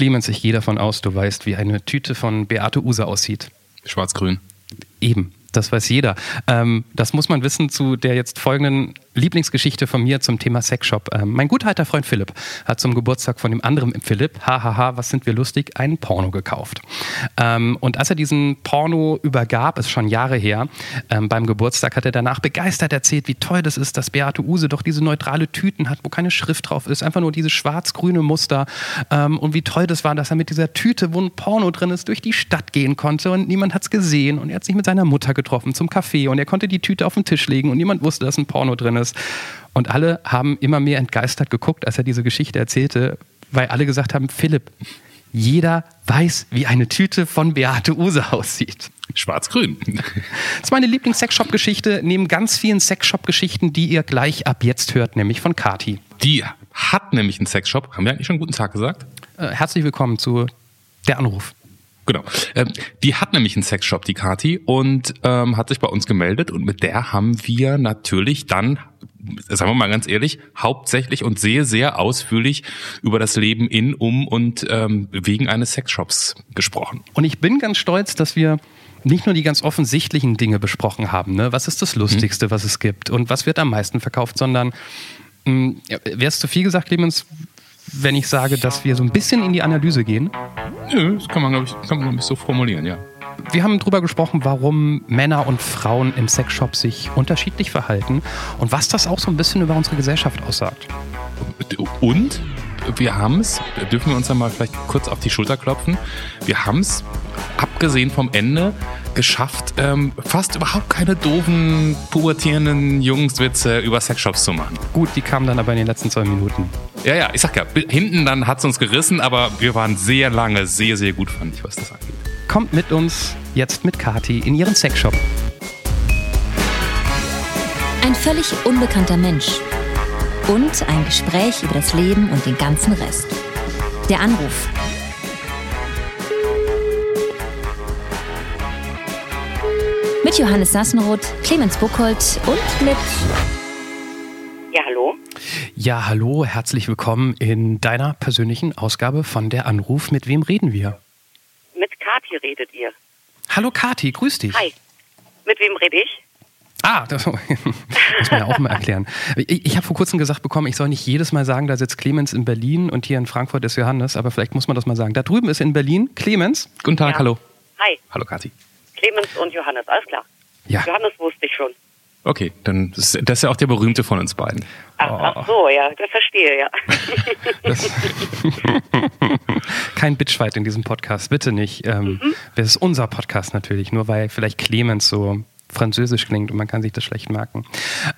Clemens, ich gehe davon aus, du weißt, wie eine Tüte von Beate Use aussieht. Schwarz-Grün. Eben. Das weiß jeder. Ähm, das muss man wissen zu der jetzt folgenden Lieblingsgeschichte von mir zum Thema Sexshop. Ähm, mein guter alter Freund Philipp hat zum Geburtstag von dem anderen Philipp, hahaha, was sind wir lustig, einen Porno gekauft. Ähm, und als er diesen Porno übergab, ist schon Jahre her, ähm, beim Geburtstag hat er danach begeistert erzählt, wie toll das ist, dass Beate Use doch diese neutrale Tüten hat, wo keine Schrift drauf ist, einfach nur dieses schwarz-grüne Muster. Ähm, und wie toll das war, dass er mit dieser Tüte, wo ein Porno drin ist, durch die Stadt gehen konnte und niemand hat es gesehen. Und er hat sich mit seiner Mutter getroffen zum Kaffee und er konnte die Tüte auf den Tisch legen und niemand wusste, dass ein Porno drin ist. Und alle haben immer mehr entgeistert geguckt, als er diese Geschichte erzählte, weil alle gesagt haben, Philipp, jeder weiß, wie eine Tüte von Beate Use aussieht. Schwarz-Grün. Das ist meine Lieblings-Sexshop-Geschichte, neben ganz vielen Sexshop-Geschichten, die ihr gleich ab jetzt hört, nämlich von Kati. Die hat nämlich einen Sexshop. Haben wir eigentlich schon guten Tag gesagt? Äh, herzlich willkommen zu Der Anruf. Genau. Ähm, die hat nämlich einen Sexshop, die Kati, und ähm, hat sich bei uns gemeldet und mit der haben wir natürlich dann, sagen wir mal ganz ehrlich, hauptsächlich und sehr, sehr ausführlich über das Leben in, um und ähm, wegen eines Sexshops gesprochen. Und ich bin ganz stolz, dass wir nicht nur die ganz offensichtlichen Dinge besprochen haben. Ne? Was ist das Lustigste, was es gibt und was wird am meisten verkauft, sondern wäre es zu viel gesagt, Clemens, wenn ich sage, dass wir so ein bisschen in die Analyse gehen? Nö, das kann man, glaube ich, kann man, glaub ich, so formulieren, ja. Wir haben darüber gesprochen, warum Männer und Frauen im Sexshop sich unterschiedlich verhalten und was das auch so ein bisschen über unsere Gesellschaft aussagt. Und wir haben es, dürfen wir uns dann mal vielleicht kurz auf die Schulter klopfen, wir haben es, abgesehen vom Ende, geschafft, ähm, fast überhaupt keine doofen, pubertierenden Jungswitze über Sexshops zu machen. Gut, die kamen dann aber in den letzten zwei Minuten. Ja, ja, ich sag ja, hinten dann hat es uns gerissen, aber wir waren sehr lange sehr, sehr gut, fand ich, was das angeht. Kommt mit uns jetzt mit Kati in ihren Sexshop. Ein völlig unbekannter Mensch. Und ein Gespräch über das Leben und den ganzen Rest. Der Anruf. Mit Johannes Sassenroth, Clemens Buchholz und mit. Ja, hallo, herzlich willkommen in deiner persönlichen Ausgabe von der Anruf. Mit wem reden wir? Mit Kathi redet ihr. Hallo Kati, grüß dich. Hi. Mit wem rede ich? Ah, das muss man ja auch mal erklären. Ich, ich habe vor kurzem gesagt bekommen, ich soll nicht jedes Mal sagen, da sitzt Clemens in Berlin und hier in Frankfurt ist Johannes, aber vielleicht muss man das mal sagen. Da drüben ist in Berlin Clemens. Guten Tag, Ja. hallo. Hi. Hallo Kathi. Clemens und Johannes, alles klar. Ja. Johannes wusste ich schon. Okay, dann das, das ist ja auch der berühmte von uns beiden. Ach, Oh. ach so, ja, das verstehe, ja. Das Kein Bitchfight in diesem Podcast, bitte nicht. Ähm, Das ist unser Podcast natürlich, nur weil vielleicht Clemens so französisch klingt und man kann sich das schlecht merken.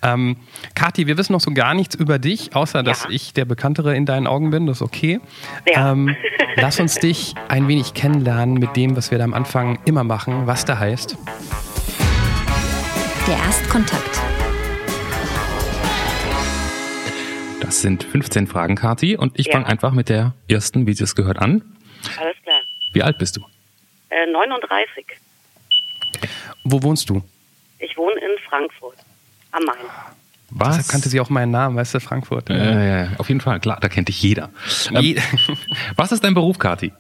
Ähm, Kathi, wir wissen noch so gar nichts über dich, außer dass Ja. ich der Bekanntere in deinen Augen bin, das ist okay. Ja. Ähm, lass uns dich ein wenig kennenlernen mit dem, was wir da am Anfang immer machen, was da heißt. Der Erstkontakt. Das sind 15 Fragen, Kathi, und ich Ja. fange einfach mit der ersten, wie sie es gehört, an. Alles klar. Wie alt bist du? Äh, 39. Wo wohnst du? Ich wohne in Frankfurt am Main. Was? Deshalb kannte sie auch meinen Namen, weißt du, Frankfurt. äh, auf jeden Fall, klar, da kennt dich jeder. Ähm, was ist dein Beruf, Kathi?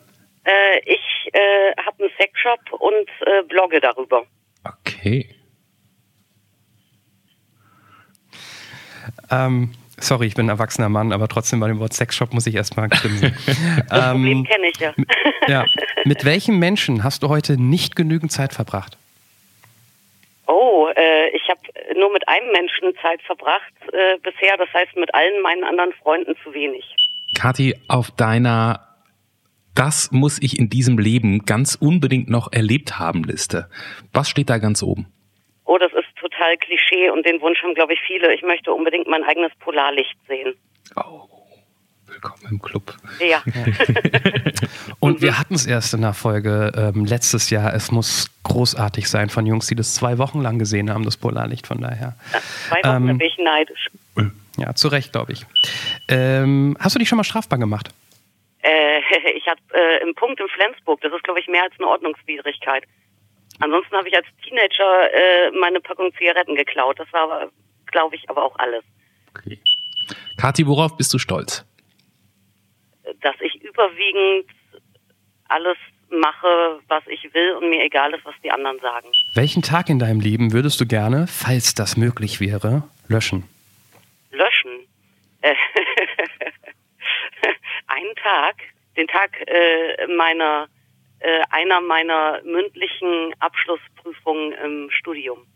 Äh, ich äh, habe einen Sexshop und äh, blogge darüber. Okay. Ähm, sorry, ich bin ein erwachsener Mann, aber trotzdem bei dem Wort Sexshop muss ich erstmal grinsen. Problem ähm, kenne ich ja. ja. Mit welchem Menschen hast du heute nicht genügend Zeit verbracht? Oh, äh, ich habe nur mit einem Menschen Zeit verbracht äh, bisher. Das heißt, mit allen meinen anderen Freunden zu wenig. Kathi, auf deiner Das muss ich in diesem Leben ganz unbedingt noch erlebt haben Liste. Was steht da ganz oben? Oh, das ist total Klischee und den Wunsch haben, glaube ich, viele. Ich möchte unbedingt mein eigenes Polarlicht sehen. Oh, willkommen im Club. Ja. Und wir hatten es erst in der Folge ähm, letztes Jahr. Es muss großartig sein von Jungs, die das zwei Wochen lang gesehen haben, das Polarlicht. Von daher. Zwei Wochen Ähm, bin ich neidisch. Ja, zu Recht, glaube ich. Ähm, hast du dich schon mal strafbar gemacht? Äh, ich habe äh, im Punkt in Flensburg, das ist, glaube ich, mehr als eine Ordnungswidrigkeit. Ansonsten habe ich als Teenager äh, meine Packung Zigaretten geklaut. Das war, glaube ich, aber auch alles. Okay. Kathi, worauf bist du stolz? Dass ich überwiegend alles mache, was ich will und mir egal ist, was die anderen sagen. Welchen Tag in deinem Leben würdest du gerne, falls das möglich wäre, löschen? Löschen? Äh, Einen Tag, den Tag äh, meiner, äh, einer meiner mündlichen Abschlussprüfungen im Studium.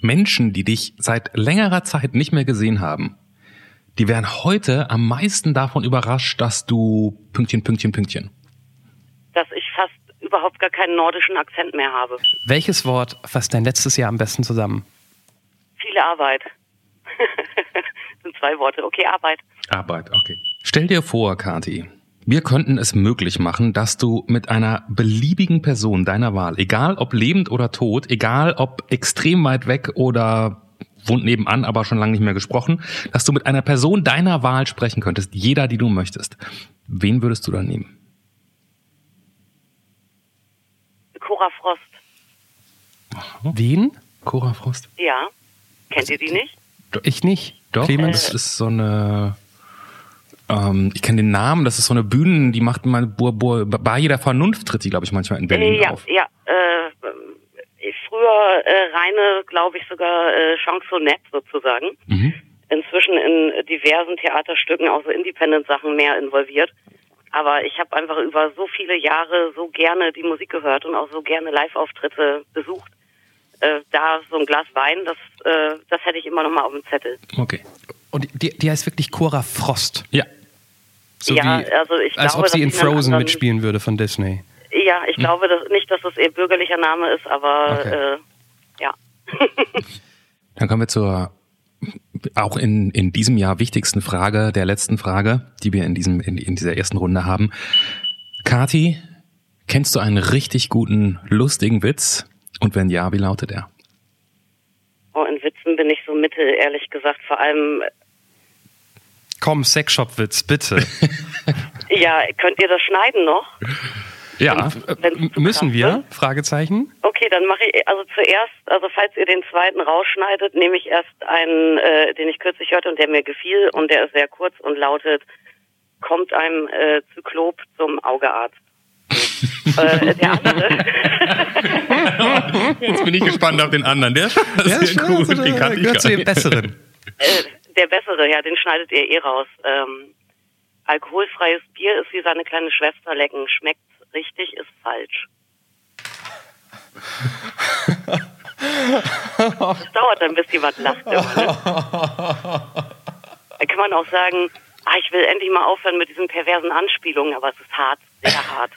Menschen, die dich seit längerer Zeit nicht mehr gesehen haben, die wären heute am meisten davon überrascht, dass du Pünktchen, Pünktchen, Pünktchen. Dass ich fast überhaupt gar keinen nordischen Akzent mehr habe. Welches Wort fasst dein letztes Jahr am besten zusammen? Viele Arbeit. sind zwei Worte. Okay, Arbeit. Arbeit, okay. Stell dir vor, Kati, wir könnten es möglich machen, dass du mit einer beliebigen Person deiner Wahl, egal ob lebend oder tot, egal ob extrem weit weg oder wohnt nebenan, aber schon lange nicht mehr gesprochen, dass du mit einer Person deiner Wahl sprechen könntest, jeder, die du möchtest. Wen würdest du da nehmen? Cora Frost. Wen? Cora Frost? Ja. Kennt ihr die nicht? Ich nicht. Doch, Clemens? das ist so eine ähm, ich kenne den Namen, das ist so eine Bühnen, die macht mal bei jeder Vernunft tritt die, glaube ich, manchmal in Berlin ja, auf. Ja, äh, früher äh, reine, glaube ich, sogar äh, Chansonette sozusagen. Mhm. Inzwischen in diversen Theaterstücken, auch so Independent-Sachen mehr involviert. Aber ich habe einfach über so viele Jahre so gerne die Musik gehört und auch so gerne Live-Auftritte besucht. Äh, da so ein Glas Wein, das, äh, das hätte ich immer noch mal auf dem Zettel. Okay. Und die, die heißt wirklich Cora Frost. Ja. So ja, wie, also ich als glaube, ob sie in dass sie einen Frozen anderen- mitspielen würde von Disney. Ja, ich glaube dass, nicht, dass das ihr bürgerlicher Name ist, aber Okay. äh, ja. Dann kommen wir zur auch in, in diesem Jahr wichtigsten Frage, der letzten Frage, die wir in diesem in, in dieser ersten Runde haben. Kati, kennst du einen richtig guten, lustigen Witz? Und wenn ja, wie lautet er? Oh, in Witzen bin ich so mittel, ehrlich gesagt. Vor allem, Komm, Sexshop-Witz, bitte. ja, könnt ihr das schneiden noch? Ja. Äh, Wenn's müssen wir? Fragezeichen. Okay, dann mache ich, also zuerst, also falls ihr den zweiten rausschneidet, nehme ich erst einen, äh, den ich kürzlich hörte und der mir gefiel und der ist sehr kurz und lautet, kommt einem äh, Zyklop zum Augearzt. äh, der andere, Jetzt bin ich gespannt auf den anderen. Der ist sehr gut. Den kann ich gehört zu den. Besseren. Der bessere, ja, den schneidet ihr eh raus. Ähm, alkoholfreies Bier ist wie seine kleine Schwester lecken. Schmeckt richtig, ist falsch. Es dauert dann, bis jemand lacht. Immer, ne? Da kann man auch sagen, ah, ich will endlich mal aufhören mit diesen perversen Anspielungen, aber es ist hart, sehr hart.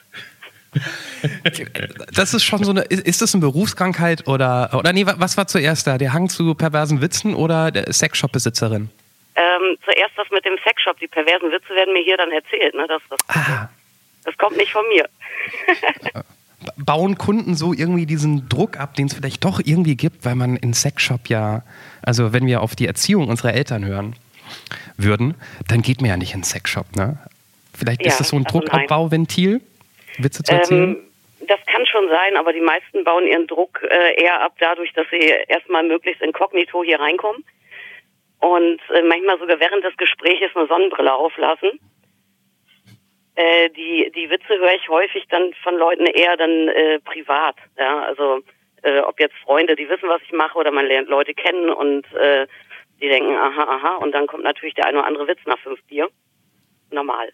Das ist schon so eine, ist das eine Berufskrankheit oder, oder nee, wa- was war zuerst da? Der Hang zu perversen Witzen oder der Sexshop-Besitzerin? Ähm, zuerst das mit dem Sexshop, die perversen Witze werden mir hier dann erzählt. Ne? Das, das, Ah, das kommt nicht von mir. ba- bauen Kunden so irgendwie diesen Druck ab, den es vielleicht doch irgendwie gibt, weil man in Sexshop ja, also wenn wir auf die Erziehung unserer Eltern hören würden, dann geht man ja nicht in Sexshop, ne? Vielleicht Ja, ist das so ein also. Druckabbauventil, Witze zu erzählen? Ähm, das kann schon sein, aber die meisten bauen ihren Druck äh, eher ab dadurch, dass sie erstmal möglichst inkognito hier reinkommen und äh, manchmal sogar während des Gesprächs eine Sonnenbrille auflassen. Äh, die, die Witze höre ich häufig dann von Leuten eher dann äh, privat. Ja? Also äh, ob jetzt Freunde, die wissen, was ich mache, oder man lernt Leute kennen und äh, die denken, aha, aha, und dann kommt natürlich der eine oder andere Witz nach fünf Bier. Normal.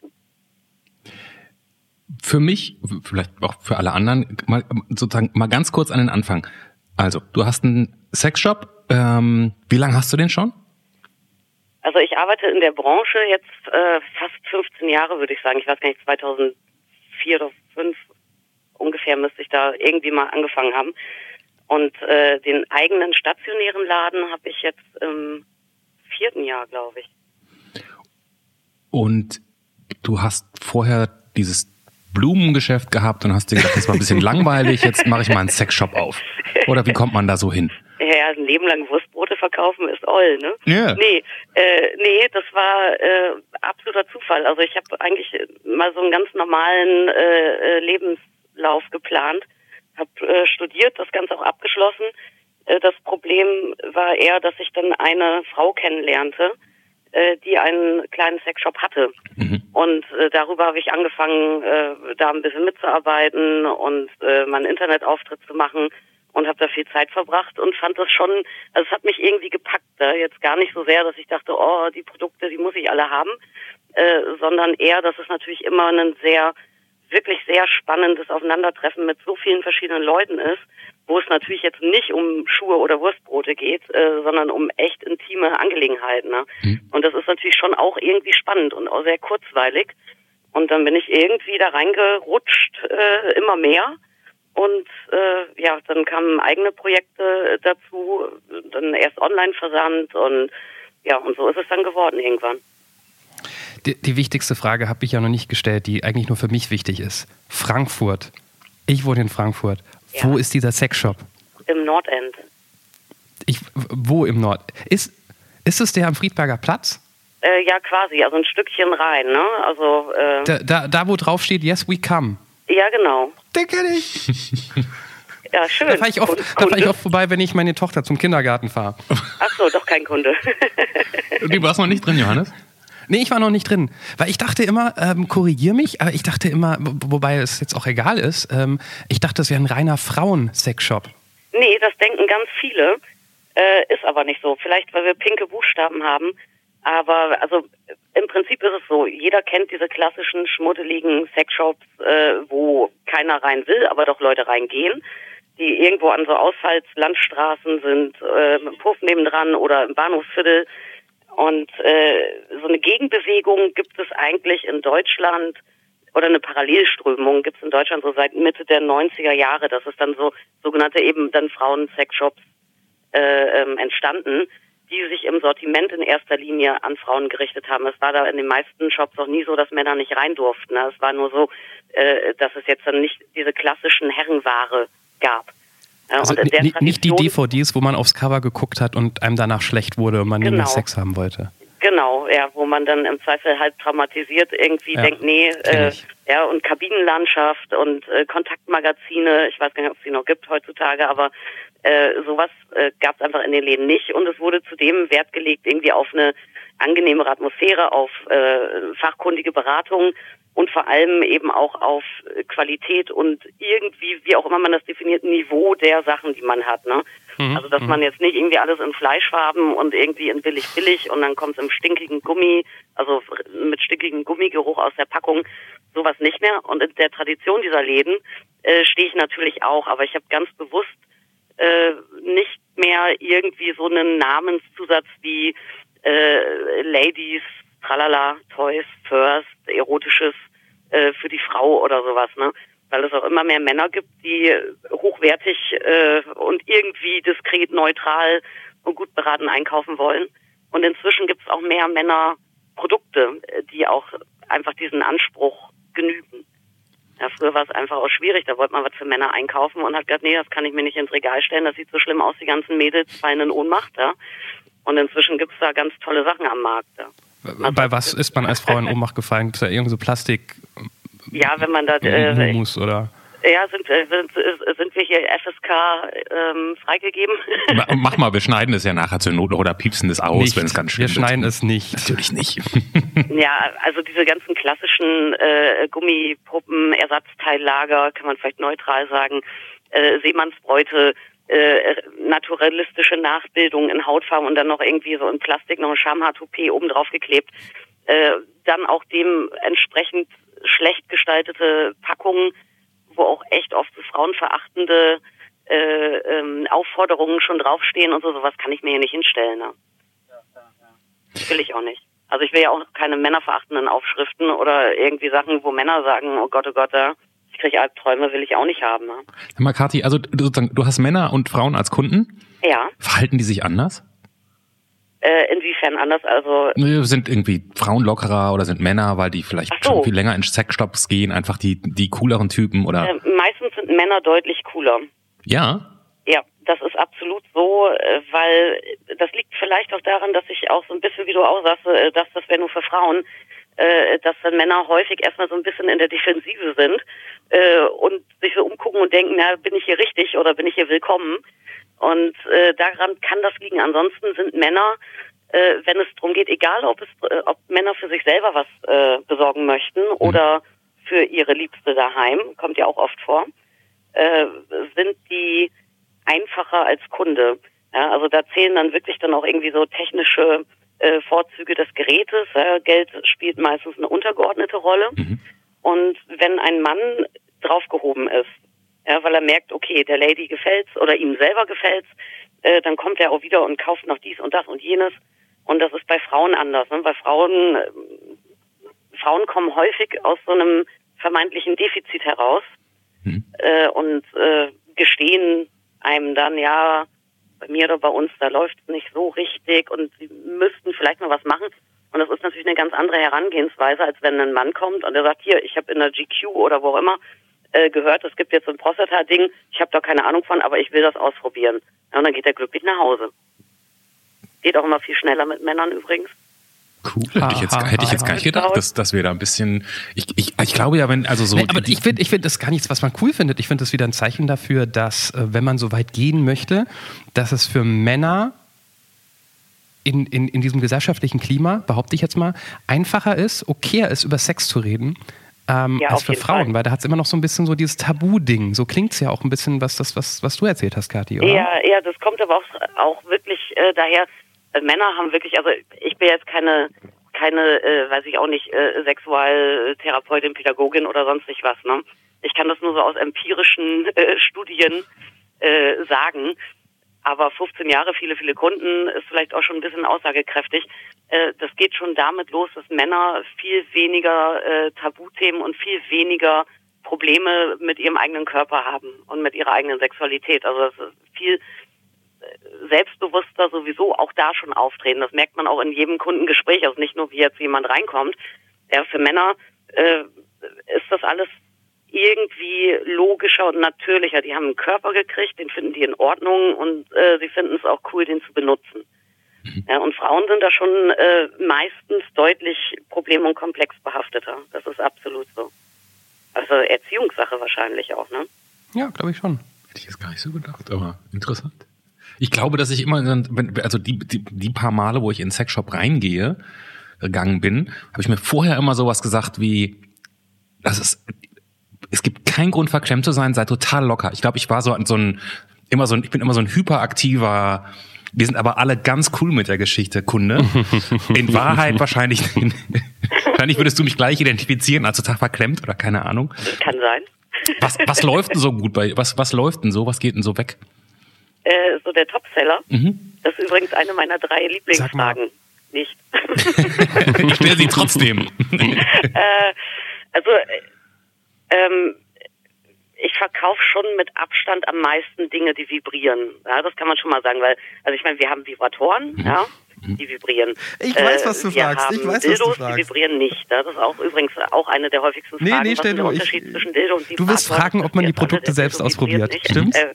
Für mich, vielleicht auch für alle anderen, mal sozusagen mal ganz kurz an den Anfang. Also, du hast einen Sexshop. Ähm, wie lange hast du den schon? Also ich arbeite in der Branche jetzt äh, fast 15 Jahre, würde ich sagen. Ich weiß gar nicht, 2004 oder 2005 ungefähr müsste ich da irgendwie mal angefangen haben. Und äh, den eigenen stationären Laden habe ich jetzt im vierten Jahr, glaube ich. Und du hast vorher dieses Blumengeschäft gehabt und hast dir gedacht, das war ein bisschen langweilig, jetzt mache ich mal einen Sexshop auf. Oder wie kommt man da so hin? Ja, ja, ein Leben lang Wurstbrote verkaufen ist oll, ne? Ja. Nee, äh, nee, das war äh, absoluter Zufall. Also ich habe eigentlich mal so einen ganz normalen äh, äh, Lebenslauf geplant, habe äh, studiert, das Ganze auch abgeschlossen. Äh, das Problem war eher, dass ich dann eine Frau kennenlernte, äh, die einen kleinen Sexshop hatte. Mhm. Und äh, darüber habe ich angefangen, äh, da ein bisschen mitzuarbeiten und äh, meinen Internetauftritt zu machen und habe da viel Zeit verbracht und fand das schon, also es hat mich irgendwie gepackt. Äh, jetzt gar nicht so sehr, dass ich dachte, oh, die Produkte, die muss ich alle haben, äh, sondern eher, dass es natürlich immer ein sehr, wirklich sehr spannendes Aufeinandertreffen mit so vielen verschiedenen Leuten ist, wo es natürlich jetzt nicht um Schuhe oder Wurstbrote geht, äh, sondern um echt intime Angelegenheiten. Ne? Mhm. Und das ist natürlich schon auch irgendwie spannend und auch sehr kurzweilig. Und dann bin ich irgendwie da reingerutscht, äh, immer mehr und äh, ja, dann kamen eigene Projekte dazu, dann erst Online-Versand und ja, und so ist es dann geworden irgendwann. Die, die wichtigste Frage habe ich ja noch nicht gestellt, die eigentlich nur für mich wichtig ist. Frankfurt. Ich wohne in Frankfurt. Ja. Wo ist dieser Sexshop? Im Nordend. Ich, wo im Nord? Ist, ist es der am Friedberger Platz? Äh, ja, quasi, also ein Stückchen rein, ne? Also, äh, da, da, da, wo drauf steht, yes, we come. Ja, genau. Den kenne ich. Ja, schön. Da fahre ich, oft, da fahr ich oft vorbei, wenn ich meine Tochter zum Kindergarten fahre. Ach so, doch kein Kunde. du warst noch nicht drin, Johannes? Nee, ich war noch nicht drin. Weil ich dachte immer, ähm, korrigier mich, aber ich dachte immer, wobei es jetzt auch egal ist, ähm, ich dachte, es wäre ein reiner Frauen-Sexshop. Nee, das denken ganz viele. Äh, ist aber nicht so. Vielleicht, weil wir pinke Buchstaben haben. Aber also im Prinzip ist es so, jeder kennt diese klassischen schmuddeligen Sexshops, äh, wo keiner rein will, aber doch Leute reingehen, die irgendwo an so Ausfallslandstraßen sind, äh, im Puff nebendran oder im Bahnhofsviertel. Und äh, so eine Gegenbewegung gibt es eigentlich in Deutschland oder eine Parallelströmung gibt es in Deutschland so seit Mitte der 90er Jahre. Das ist dann so sogenannte eben dann Frauen-Sexshops äh, ähm, entstanden die sich im Sortiment in erster Linie an Frauen gerichtet haben. Es war da in den meisten Shops auch nie so, dass Männer nicht rein durften. Es war nur so, äh, dass es jetzt dann nicht diese klassischen Herrenware gab. Also nicht die DVDs, wo man aufs Cover geguckt hat und einem danach schlecht wurde und man genau. genau. Sex haben wollte. Genau, ja, wo man dann im Zweifel halt traumatisiert irgendwie ja, denkt, nee, äh, ja, und Kabinenlandschaft und äh, Kontaktmagazine, ich weiß gar nicht, ob es die noch gibt heutzutage, aber äh, sowas äh, gab es einfach in den Läden nicht und es wurde zudem Wert gelegt irgendwie auf eine angenehmere Atmosphäre, auf äh, fachkundige Beratung und vor allem eben auch auf Qualität und irgendwie, wie auch immer man das definiert, Niveau der Sachen, die man hat. Ne? Mhm. Also dass man jetzt nicht irgendwie alles in Fleischfarben und irgendwie in billig billig und dann kommt es im stinkigen Gummi, also mit stinkigem Gummigeruch aus der Packung, sowas nicht mehr. Und in der Tradition dieser Läden äh, stehe ich natürlich auch, aber ich habe ganz bewusst äh, nicht mehr irgendwie so einen Namenszusatz wie äh, Ladies, Tralala, Toys, First, Erotisches äh, für die Frau oder sowas, ne? Weil es auch immer mehr Männer gibt, die hochwertig äh, und irgendwie diskret, neutral und gut beraten einkaufen wollen. Und inzwischen gibt es auch mehr Männer Produkte, die auch einfach diesen Anspruch genügen. Ja, früher war es einfach auch schwierig, da wollte man was für Männer einkaufen und hat gesagt, nee, das kann ich mir nicht ins Regal stellen, das sieht so schlimm aus, die ganzen Mädels fallen in Ohnmacht. Ja. Und inzwischen gibt's da ganz tolle Sachen am Markt. Ja. Also, Bei was ist man als Frau in Ohnmacht gefallen? Gibt es da irgendwie so Plastik? Ja, wenn man da... Äh, oder? Ja, sind, äh, sind, sind wir hier FSK ähm, freigegeben? Mach mal, wir schneiden es ja nachher zur Not oder piepsen es aus, wenn es ganz schön ist. Wir schneiden es nicht. Natürlich nicht. ja, also diese ganzen klassischen äh, Gummipuppen, Ersatzteillager, kann man vielleicht neutral sagen, äh, Seemannsbräute, äh, naturalistische Nachbildung in Hautfarben und dann noch irgendwie so in Plastik noch ein Schamhaar-Toupet oben drauf geklebt. Äh, dann auch dementsprechend schlecht gestaltete Packungen, wo auch echt oft so frauenverachtende äh, ähm, Aufforderungen schon draufstehen und so, sowas kann ich mir hier nicht hinstellen. Ne? Will ich auch nicht. Also ich will ja auch keine männerverachtenden Aufschriften oder irgendwie Sachen, wo Männer sagen, oh Gott, oh Gott, ich kriege Albträume, will ich auch nicht haben. Ne? Mal, Kathi, also du, du hast Männer und Frauen als Kunden. Ja. Verhalten die sich anders? Äh, inwiefern anders? Also sind irgendwie Frauen lockerer oder sind Männer, weil die vielleicht so. schon viel länger in Sexstops gehen, einfach die die cooleren Typen oder? Äh, meistens sind Männer deutlich cooler. Ja. Ja, das ist absolut so, äh, weil das liegt vielleicht auch daran, dass ich auch so ein bisschen, wie du auch sagst, äh, dass das wäre nur für Frauen, äh, dass dann Männer häufig erstmal so ein bisschen in der Defensive sind und sich so umgucken und denken, na, bin ich hier richtig oder bin ich hier willkommen? Und äh, daran kann das liegen. Ansonsten sind Männer äh, wenn es darum geht, egal ob es, äh, ob Männer für sich selber was äh, besorgen möchten mhm. oder für ihre Liebste daheim, kommt ja auch oft vor, äh, sind die einfacher als Kunde. Ja, also da zählen dann wirklich dann auch irgendwie so technische äh, Vorzüge des Gerätes. Ja, Geld spielt meistens eine untergeordnete Rolle. Mhm. Und wenn ein Mann draufgehoben ist, ja, weil er merkt, okay, der Lady gefällt's oder ihm selber gefällt's, äh, dann kommt er auch wieder und kauft noch dies und das und jenes. Und das ist bei Frauen anders. Ne? Bei Frauen, äh, Frauen kommen häufig aus so einem vermeintlichen Defizit heraus mhm. äh, und äh, gestehen einem dann, ja, bei mir oder bei uns, da läuft es nicht so richtig und sie müssten vielleicht mal was machen. Und das ist natürlich eine ganz andere Herangehensweise, als wenn ein Mann kommt und er sagt, hier, ich habe in der GQ oder wo auch immer äh, gehört, es gibt jetzt so ein Prostata-Ding, ich habe da keine Ahnung von, aber ich will das ausprobieren. Ja, und dann geht er glücklich nach Hause. Geht auch immer viel schneller mit Männern übrigens. Cool. Hätte ich jetzt, hätte ich jetzt gar nicht gedacht, dass, dass wir da ein bisschen. Ich, ich, ich glaube ja, wenn, also so. Nee, aber die, ich finde ich finde das gar nichts, was man cool findet. Ich finde das wieder ein Zeichen dafür, dass, äh, wenn man so weit gehen möchte, dass es für Männer in, in, in diesem gesellschaftlichen Klima, behaupte ich jetzt mal, einfacher ist, okayer ist, über Sex zu reden, ähm, ja, als für Frauen, Fall. weil da hat es immer noch so ein bisschen so dieses Tabu-Ding. So klingt es ja auch ein bisschen, was das, was, was du erzählt hast, Kathi, oder? Ja, ja, das kommt aber auch, auch wirklich äh, daher, Männer haben wirklich, also ich bin jetzt keine, keine, äh, weiß ich auch nicht, äh, Sexualtherapeutin, Pädagogin oder sonst nicht was, ne? Ich kann das nur so aus empirischen äh, Studien äh, sagen. Aber 15 Jahre, viele, viele Kunden ist vielleicht auch schon ein bisschen aussagekräftig. Äh, das geht schon damit los, dass Männer viel weniger äh, Tabuthemen und viel weniger Probleme mit ihrem eigenen Körper haben und mit ihrer eigenen Sexualität. Also es ist viel selbstbewusster sowieso auch da schon auftreten. Das merkt man auch in jedem Kundengespräch, also nicht nur wie jetzt jemand reinkommt. Ja, für Männer äh, ist das alles irgendwie logischer und natürlicher. Die haben einen Körper gekriegt, den finden die in Ordnung und äh, sie finden es auch cool, den zu benutzen. Mhm. Ja, und Frauen sind da schon äh, meistens deutlich problem- und komplex behafteter. Das ist absolut so. Also Erziehungssache wahrscheinlich auch, ne? Ja, glaube ich schon. Hätte ich jetzt gar nicht so gedacht, aber interessant. Ich glaube, dass ich immer, also die, die, die paar Male, wo ich in den Sexshop reingehe, gegangen bin, habe ich mir vorher immer sowas gesagt wie, das ist es gibt keinen Grund, verklemmt zu sein, sei total locker. Ich glaube, ich war so, so ein, immer so ein, ich bin immer so ein hyperaktiver, wir sind aber alle ganz cool mit der Geschichte, Kunde. In Wahrheit wahrscheinlich, wahrscheinlich würdest du mich gleich identifizieren als total verklemmt oder keine Ahnung. Kann sein. Was, was läuft denn so gut bei, was, was läuft denn so, was geht denn so weg? Äh, so der Topseller. Mhm. Das ist übrigens eine meiner drei Lieblingsfragen. Nicht. ich stelle sie trotzdem. äh, also, ähm, ich verkaufe schon mit Abstand am meisten Dinge, die vibrieren. Ja, das kann man schon mal sagen, weil, also ich meine, wir haben Vibratoren, mhm. ja, die vibrieren. Ich weiß, was du äh, wir fragst. Haben ich weiß, Dildos, was du fragst. die vibrieren nicht. Das ist auch übrigens auch eine der häufigsten Fragen. Nee, nee, stell du. Unterschied ich, zwischen Dildo und Du willst fragen, ob man die Produkte selbst ausprobiert. Nicht. Stimmt's? Äh,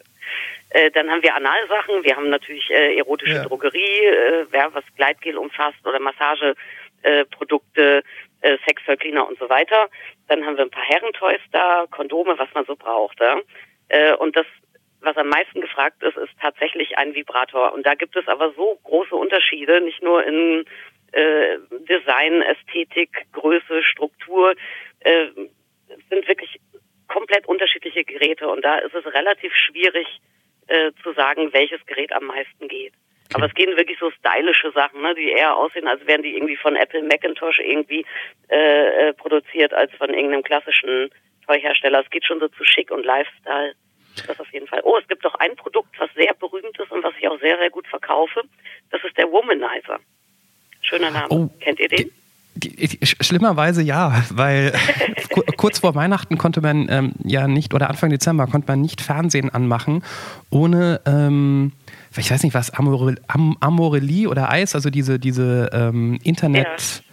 äh, dann haben wir Analsachen, wir haben natürlich äh, erotische ja. Drogerie, äh, was Gleitgel umfasst oder Massageprodukte, äh, Sextoy-Cleaner und so weiter. Dann haben wir ein paar Herrentoys da, Kondome, was man so braucht. Ja? Äh, und das, was am meisten gefragt ist, ist tatsächlich ein Vibrator. Und da gibt es aber so große Unterschiede, nicht nur in äh, Design, Ästhetik, Größe, Struktur. Äh, sind wirklich komplett unterschiedliche Geräte. Und da ist es relativ schwierig äh, zu sagen, welches Gerät am meisten geht. Aber es gehen wirklich so stylische Sachen, ne, die eher aussehen, als wären die irgendwie von Apple Macintosh irgendwie äh, äh, produziert, als von irgendeinem klassischen Toyhersteller. Es geht schon so zu schick und Lifestyle. Das auf jeden Fall. Oh, es gibt doch ein Produkt, was sehr berühmt ist und was ich auch sehr, sehr gut verkaufe. Das ist der Womanizer. Schöner Name. Oh, Kennt ihr den? Schlimmerweise ja, weil kurz vor Weihnachten konnte man ähm, ja nicht, oder Anfang Dezember konnte man nicht Fernsehen anmachen, ohne ähm, ich weiß nicht was, Am Amorelie oder Eis, also diese, diese ähm, Internet- ja.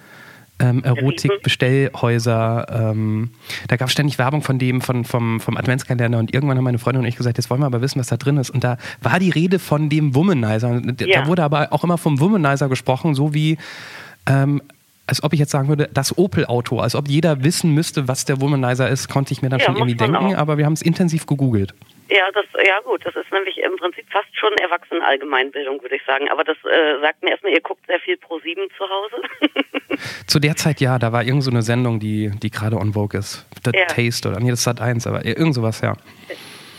Ähm, Erotik-Bestellhäuser. Ähm, da gab es ständig Werbung von dem, von, vom, vom Adventskalender und irgendwann haben meine Freundin und ich gesagt, jetzt wollen wir aber wissen, was da drin ist. Und da war die Rede von dem Womanizer. Ja. Da wurde aber auch immer vom Womanizer gesprochen, so wie ähm, als ob ich jetzt sagen würde, das Opel-Auto, als ob jeder wissen müsste, was der Womanizer ist, konnte ich mir dann ja, schon irgendwie denken, auch. aber wir haben es intensiv gegoogelt. Ja, das, ja gut, das ist nämlich im Prinzip fast schon Erwachsenen-Allgemeinbildung, würde ich sagen. Aber das äh, sagt mir erstmal, ihr guckt sehr viel pro sieben zu Hause. Zu der Zeit ja, da war irgend so eine Sendung, die, die gerade on Vogue ist. The Ja. Taste oder nee, das Sat 1, aber irgend sowas, ja.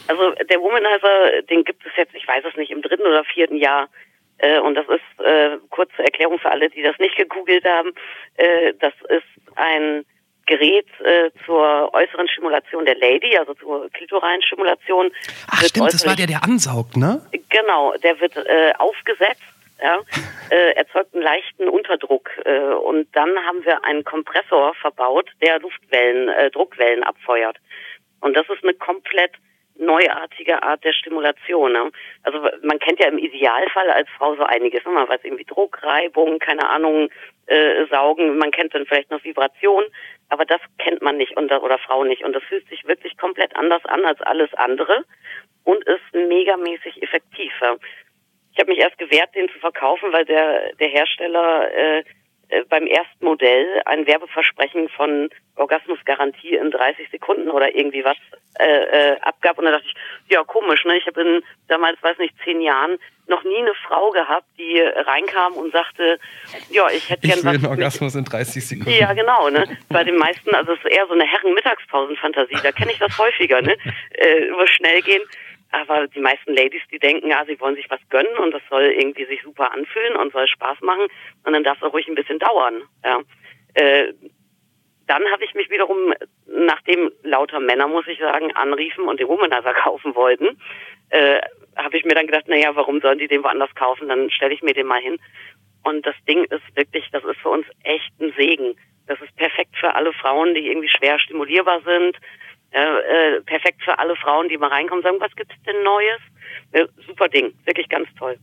Also der Womanizer, den gibt es jetzt, ich weiß es nicht, im dritten oder vierten Jahr. Äh, und das ist, äh, kurze Erklärung für alle, die das nicht gegoogelt haben, äh, das ist ein Gerät äh, zur äußeren Stimulation der Lady, also zur klitoralen Stimulation. Ach stimmt, das war der, der ansaugt, ne? Genau, der wird äh, aufgesetzt, ja, äh, erzeugt einen leichten Unterdruck äh, und dann haben wir einen Kompressor verbaut, der Luftwellen, äh, Druckwellen abfeuert. Und das ist eine komplett neuartige Art der Stimulation. Ne? Also man kennt ja im Idealfall als Frau so einiges. ne? Man weiß irgendwie Druck, Reibung, keine Ahnung, äh, Saugen. Man kennt dann vielleicht noch Vibration, aber das kennt man nicht und, oder Frau nicht. Und das fühlt sich wirklich komplett anders an als alles andere und ist megamäßig effektiv. Ja. Ich habe mich erst gewehrt, den zu verkaufen, weil der, der Hersteller äh, beim ersten Modell ein Werbeversprechen von Orgasmusgarantie in 30 Sekunden oder irgendwie was äh, äh, abgab. Und da dachte ich, ja komisch, ne? Ich habe in damals, weiß nicht, zehn Jahren noch nie eine Frau gehabt, die reinkam und sagte, ja, ich hätte Ich gern will was einen mit- Orgasmus in 30 Sekunden. ja, genau, ne? Bei den meisten, also es ist eher so eine Herren-Mittagspausen-Fantasie, da kenne ich das häufiger, ne? Äh, muss schnell gehen. Aber die meisten Ladies, die denken, ja, sie wollen sich was gönnen und das soll irgendwie sich super anfühlen und soll Spaß machen und dann darf es auch ruhig ein bisschen dauern. Ja. Äh, dann habe ich mich wiederum, nachdem lauter Männer, muss ich sagen, anriefen und den Womanizer kaufen wollten, äh, habe ich mir dann gedacht, naja, warum sollen die den woanders kaufen? Dann stelle ich mir den mal hin. Und das Ding ist wirklich, das ist für uns echt ein Segen. Das ist perfekt für alle Frauen, die irgendwie schwer stimulierbar sind. Äh, äh, perfekt für alle Frauen, die mal reinkommen und sagen, was gibt's denn Neues? Äh, super Ding, wirklich ganz toll.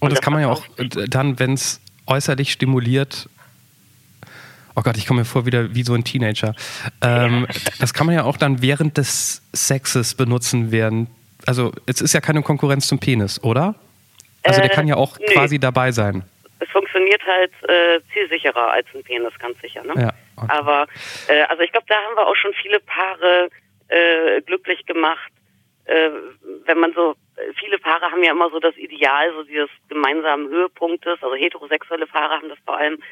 Und das das kann man ja auch dann, wenn es äußerlich stimuliert. Oh Gott, ich komme mir vor wieder wie so ein Teenager. Ähm, Das kann man ja auch dann während des Sexes benutzen werden. Also es ist ja keine Konkurrenz zum Penis, oder? Also der Äh, kann ja auch nö. quasi dabei sein. Funktioniert halt äh, zielsicherer als ein Penis, ganz sicher. Ne? Ja, okay. Aber äh, also ich glaube, da haben wir auch schon viele Paare äh, glücklich gemacht. Äh, wenn man so, viele Paare haben ja immer so das Ideal, so dieses gemeinsamen Höhepunktes, also heterosexuelle Paare haben das vor allem.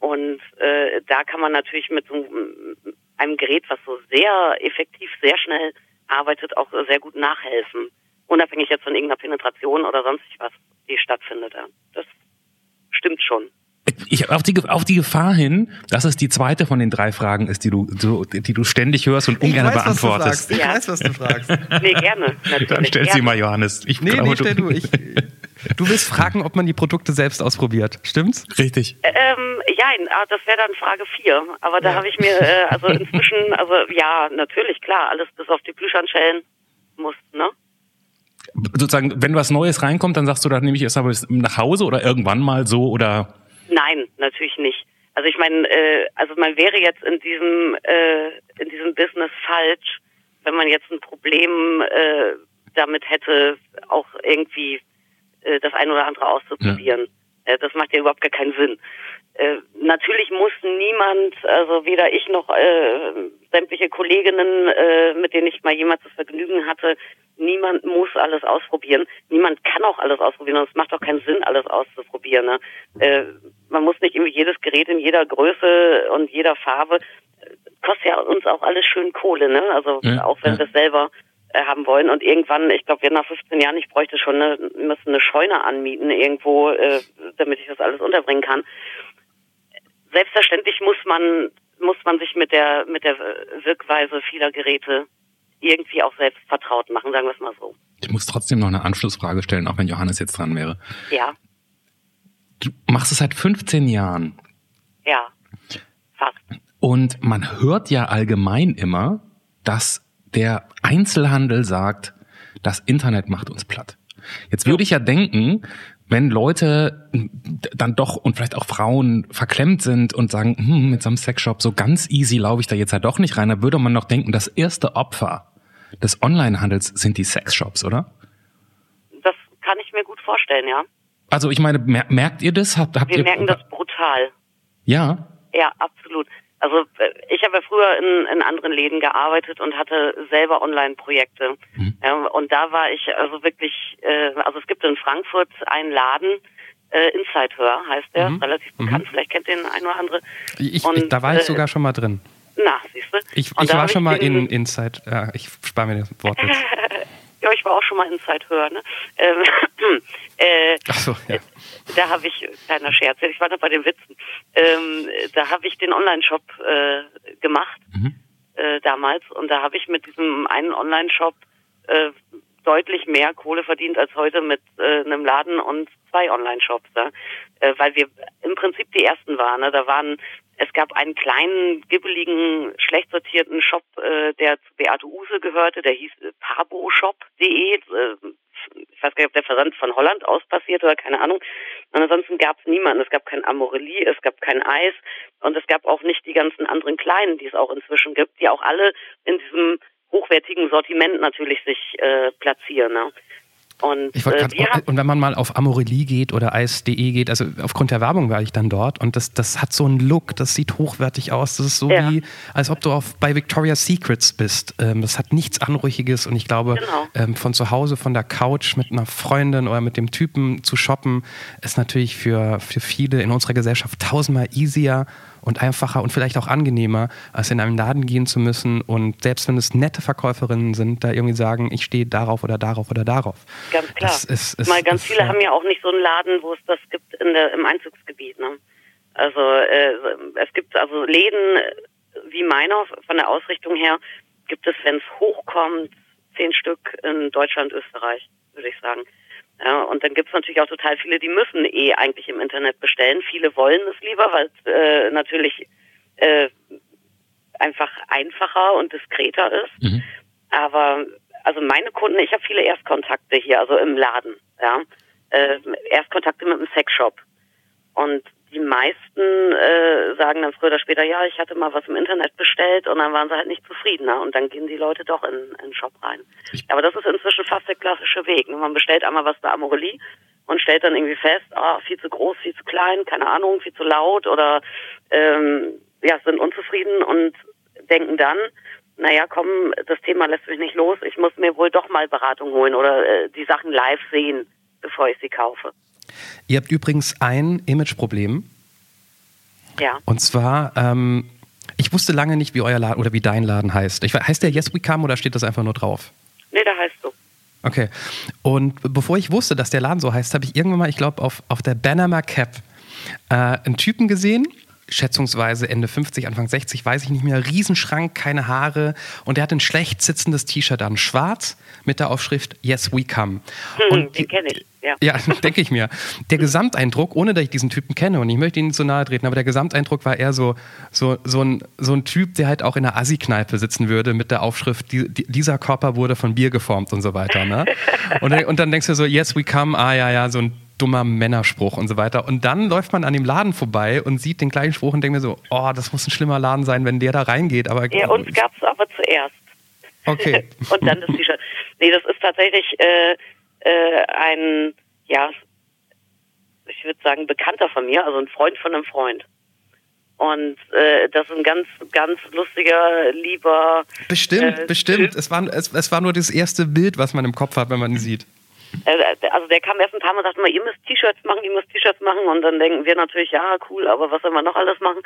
Und äh, da kann man natürlich mit so einem- einem Gerät, was so sehr effektiv, sehr schnell arbeitet, auch sehr gut nachhelfen. Unabhängig jetzt von irgendeiner Penetration oder sonstig was, die stattfindet. Ja. Stimmt schon. Ich, auf, die, auf die Gefahr hin, dass es die zweite von den drei Fragen ist, die du, so, die du ständig hörst und ungern beantwortest. Ich Ja. weiß, was du fragst. Nee, gerne. Natürlich. Dann stell sie mal, Johannes. Ich Nee, glaube, nee, stell du. Ich, du willst fragen, ob man die Produkte selbst ausprobiert. Stimmt's? Richtig. Ähm, ja, ah, das wäre dann Frage 4. Aber da habe ich mir, äh, also inzwischen, also ja, natürlich, klar, alles bis auf die Plüschhandschellen muss, ne? Sozusagen, wenn was Neues reinkommt, dann sagst du, dann nehme ich es aber nach Hause oder irgendwann mal so oder Nein, natürlich nicht. Also ich meine, äh, also man wäre jetzt in diesem äh, in diesem Business falsch, wenn man jetzt ein Problem äh, damit hätte, auch irgendwie äh, das ein oder andere auszuprobieren. Äh, das macht ja überhaupt gar keinen Sinn. Äh, natürlich muss niemand, also weder ich noch äh, sämtliche Kolleginnen, äh, mit denen ich mal jemals das Vergnügen hatte, niemand muss alles ausprobieren. Niemand kann auch alles ausprobieren und es macht auch keinen Sinn, alles auszuprobieren. Ne? Äh, man muss nicht irgendwie jedes Gerät in jeder Größe und jeder Farbe. Äh, Kostet ja uns auch alles schön Kohle, ne? Also Ja, auch wenn ja. wir es selber äh, haben wollen. Und irgendwann, ich glaube, nach 15 Jahren, ich bräuchte schon eine, müsste eine Scheune anmieten irgendwo, äh, damit ich das alles unterbringen kann. Selbstverständlich muss man muss man sich mit der mit der Wirkweise vieler Geräte irgendwie auch selbst vertraut machen, sagen wir es mal so. ich muss trotzdem noch eine Anschlussfrage stellen, auch wenn Johannes jetzt dran wäre. Ja, Du machst es seit 15 Jahren ja, fast. und man hört ja allgemein immer, dass der Einzelhandel sagt, das Internet macht uns platt. Jetzt würde ich ja denken, wenn Leute dann doch und vielleicht auch Frauen verklemmt sind und sagen, hm, mit so einem Sexshop so ganz easy laufe ich da jetzt ja doch nicht rein, da würde man noch denken, das erste Opfer des Onlinehandels sind die Sexshops, oder? Das kann ich mir gut vorstellen, ja. Also ich meine, mer merkt ihr das? Habt, habt Wir ihr, merken das brutal. Ja, Ja, absolut. Also äh, ich habe ja früher in, in anderen Läden gearbeitet und hatte selber Online-Projekte. Mhm. Ja, und da war ich also wirklich, äh, also es gibt in Frankfurt einen Laden, äh, Inside Hör heißt der, mhm. relativ bekannt, mhm. vielleicht kennt den ein oder andere. Ich, und, da war ich äh, sogar schon mal drin. Na, siehst du? Ich, ich war schon mal in Inside, ja, ich spare mir das Wort jetzt. ja, ich war auch schon mal Inside Hör, ne? Ähm, äh, Ach so, ja. Da habe ich, kleiner Scherz, ich war da bei den Witzen, ähm, da habe ich den Online-Shop äh, gemacht mhm. äh, damals und da habe ich mit diesem einen Online-Shop äh, deutlich mehr Kohle verdient als heute mit äh, einem Laden und zwei Online-Shops, ja? äh, weil wir im Prinzip die ersten waren. Ne? Da waren es gab einen kleinen, gibbeligen, schlecht sortierten Shop, äh, der zu Beate Use gehörte, der hieß äh, paboshop.de. Äh, ich weiß gar nicht, ob der Versand von Holland aus passiert oder keine Ahnung. Und ansonsten gab es niemanden. Es gab kein Amorelie, es gab kein Eis und es gab auch nicht die ganzen anderen kleinen, die es auch inzwischen gibt, die auch alle in diesem hochwertigen Sortiment natürlich sich äh, platzieren. Ne? Und, äh, grad, und wenn man mal auf Amorelie geht oder Eis.de geht, also aufgrund der Werbung war ich dann dort und das, das hat so einen Look, das sieht hochwertig aus. Das ist so ja. wie, als ob du auf, bei Victoria's Secrets bist. Ähm, das hat nichts Anrüchiges und ich glaube, genau. ähm, von zu Hause, von der Couch mit einer Freundin oder mit dem Typen zu shoppen, ist natürlich für, für viele in unserer Gesellschaft tausendmal easier und einfacher und vielleicht auch angenehmer, als in einen Laden gehen zu müssen und selbst wenn es nette Verkäuferinnen sind, da irgendwie sagen, ich stehe darauf oder darauf oder darauf. Ganz klar. Ist, ist, Mal ganz ist, viele ja. haben ja auch nicht so einen Laden, wo es das gibt in der, im Einzugsgebiet. Ne? Also äh, es gibt also Läden wie meiner von der Ausrichtung her gibt es, wenn es hochkommt, zehn Stück in Deutschland, Österreich, würde ich sagen. Ja, und dann gibt's natürlich auch total viele, die müssen eh eigentlich im Internet bestellen. Viele wollen es lieber, weil es äh, natürlich äh, einfach einfacher und diskreter ist. Mhm. Aber also meine Kunden, ich habe viele Erstkontakte hier, also im Laden, ja. Äh, Erstkontakte mit dem Sexshop. Und die meisten äh, sagen dann früher oder später, ja, ich hatte mal was im Internet bestellt und dann waren sie halt nicht zufrieden. Ne? Und dann gehen die Leute doch in, in den Shop rein. Aber das ist inzwischen fast der klassische Weg. Ne? Man bestellt einmal was bei Amorelie und stellt dann irgendwie fest, ah, viel zu groß, viel zu klein, keine Ahnung, viel zu laut oder ähm, ja, sind unzufrieden und denken dann, naja, komm, das Thema lässt mich nicht los, ich muss mir wohl doch mal Beratung holen oder äh, die Sachen live sehen, bevor ich sie kaufe. Ihr habt übrigens ein Imageproblem. Ja. Und zwar, ähm, ich wusste lange nicht, wie euer Laden oder wie dein Laden heißt. Ich, heißt der Yes We Come oder steht das einfach nur drauf? Nee, der heißt so. Okay. Und bevor ich wusste, dass der Laden so heißt, habe ich irgendwann mal, ich glaube, auf, auf der Panama Cap äh, einen Typen gesehen, schätzungsweise Ende 50, Anfang 60, weiß ich nicht mehr, Riesenschrank, keine Haare und der hat ein schlecht sitzendes T-Shirt an, schwarz mit der Aufschrift Yes We Come. Hm, und den kenne ich. Ja, ja denke ich mir. Der Gesamteindruck, ohne dass ich diesen Typen kenne und ich möchte ihn nicht so nahe treten, aber der Gesamteindruck war eher so, so, so, ein, so ein Typ, der halt auch in einer Assi-Kneipe sitzen würde mit der Aufschrift, die, die, dieser Körper wurde von Bier geformt und so weiter. Ne? Und, und dann denkst du so, yes, we come, ah ja, ja, so ein dummer Männerspruch und so weiter. Und dann läuft man an dem Laden vorbei und sieht den gleichen Spruch und denkt mir so, oh, das muss ein schlimmer Laden sein, wenn der da reingeht. Aber ja, uns gab es aber zuerst. Okay. und dann das T-Shirt. Nee, das ist tatsächlich äh, äh, ein, ja, ich würde sagen, Bekannter von mir, also ein Freund von einem Freund. Und äh, das ist ein ganz, ganz lustiger, lieber. Bestimmt, äh, bestimmt. Es war, es, es war nur das erste Bild, was man im Kopf hat, wenn man ihn sieht. Äh, also der kam erst ein paar Mal und sagte immer, ihr müsst T-Shirts machen, ihr müsst T-Shirts machen. Und dann denken wir natürlich, ja, cool, aber was soll man noch alles machen?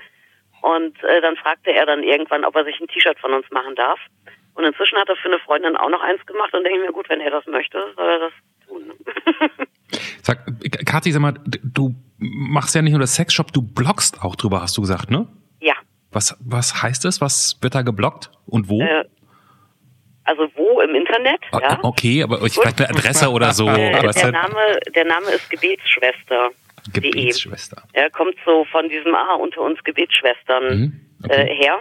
Und äh, dann fragte er dann irgendwann, ob er sich ein T-Shirt von uns machen darf. Und inzwischen hat er für eine Freundin auch noch eins gemacht und denke mir, gut, wenn er das möchte, soll er das tun. sag, Kathi, sag mal, du machst ja nicht nur das Sexshop, du bloggst auch drüber, hast du gesagt, ne? Ja. Was, was heißt das? Was wird da geblockt und wo? Äh, also wo im Internet? Ah, ja. Okay, aber ich vielleicht eine Adresse oder so. Äh, der, Name, der Name ist Gebetsschwester. Gebetsschwester. Er kommt so von diesem Ah unter uns Gebetsschwestern mhm. okay. äh, her.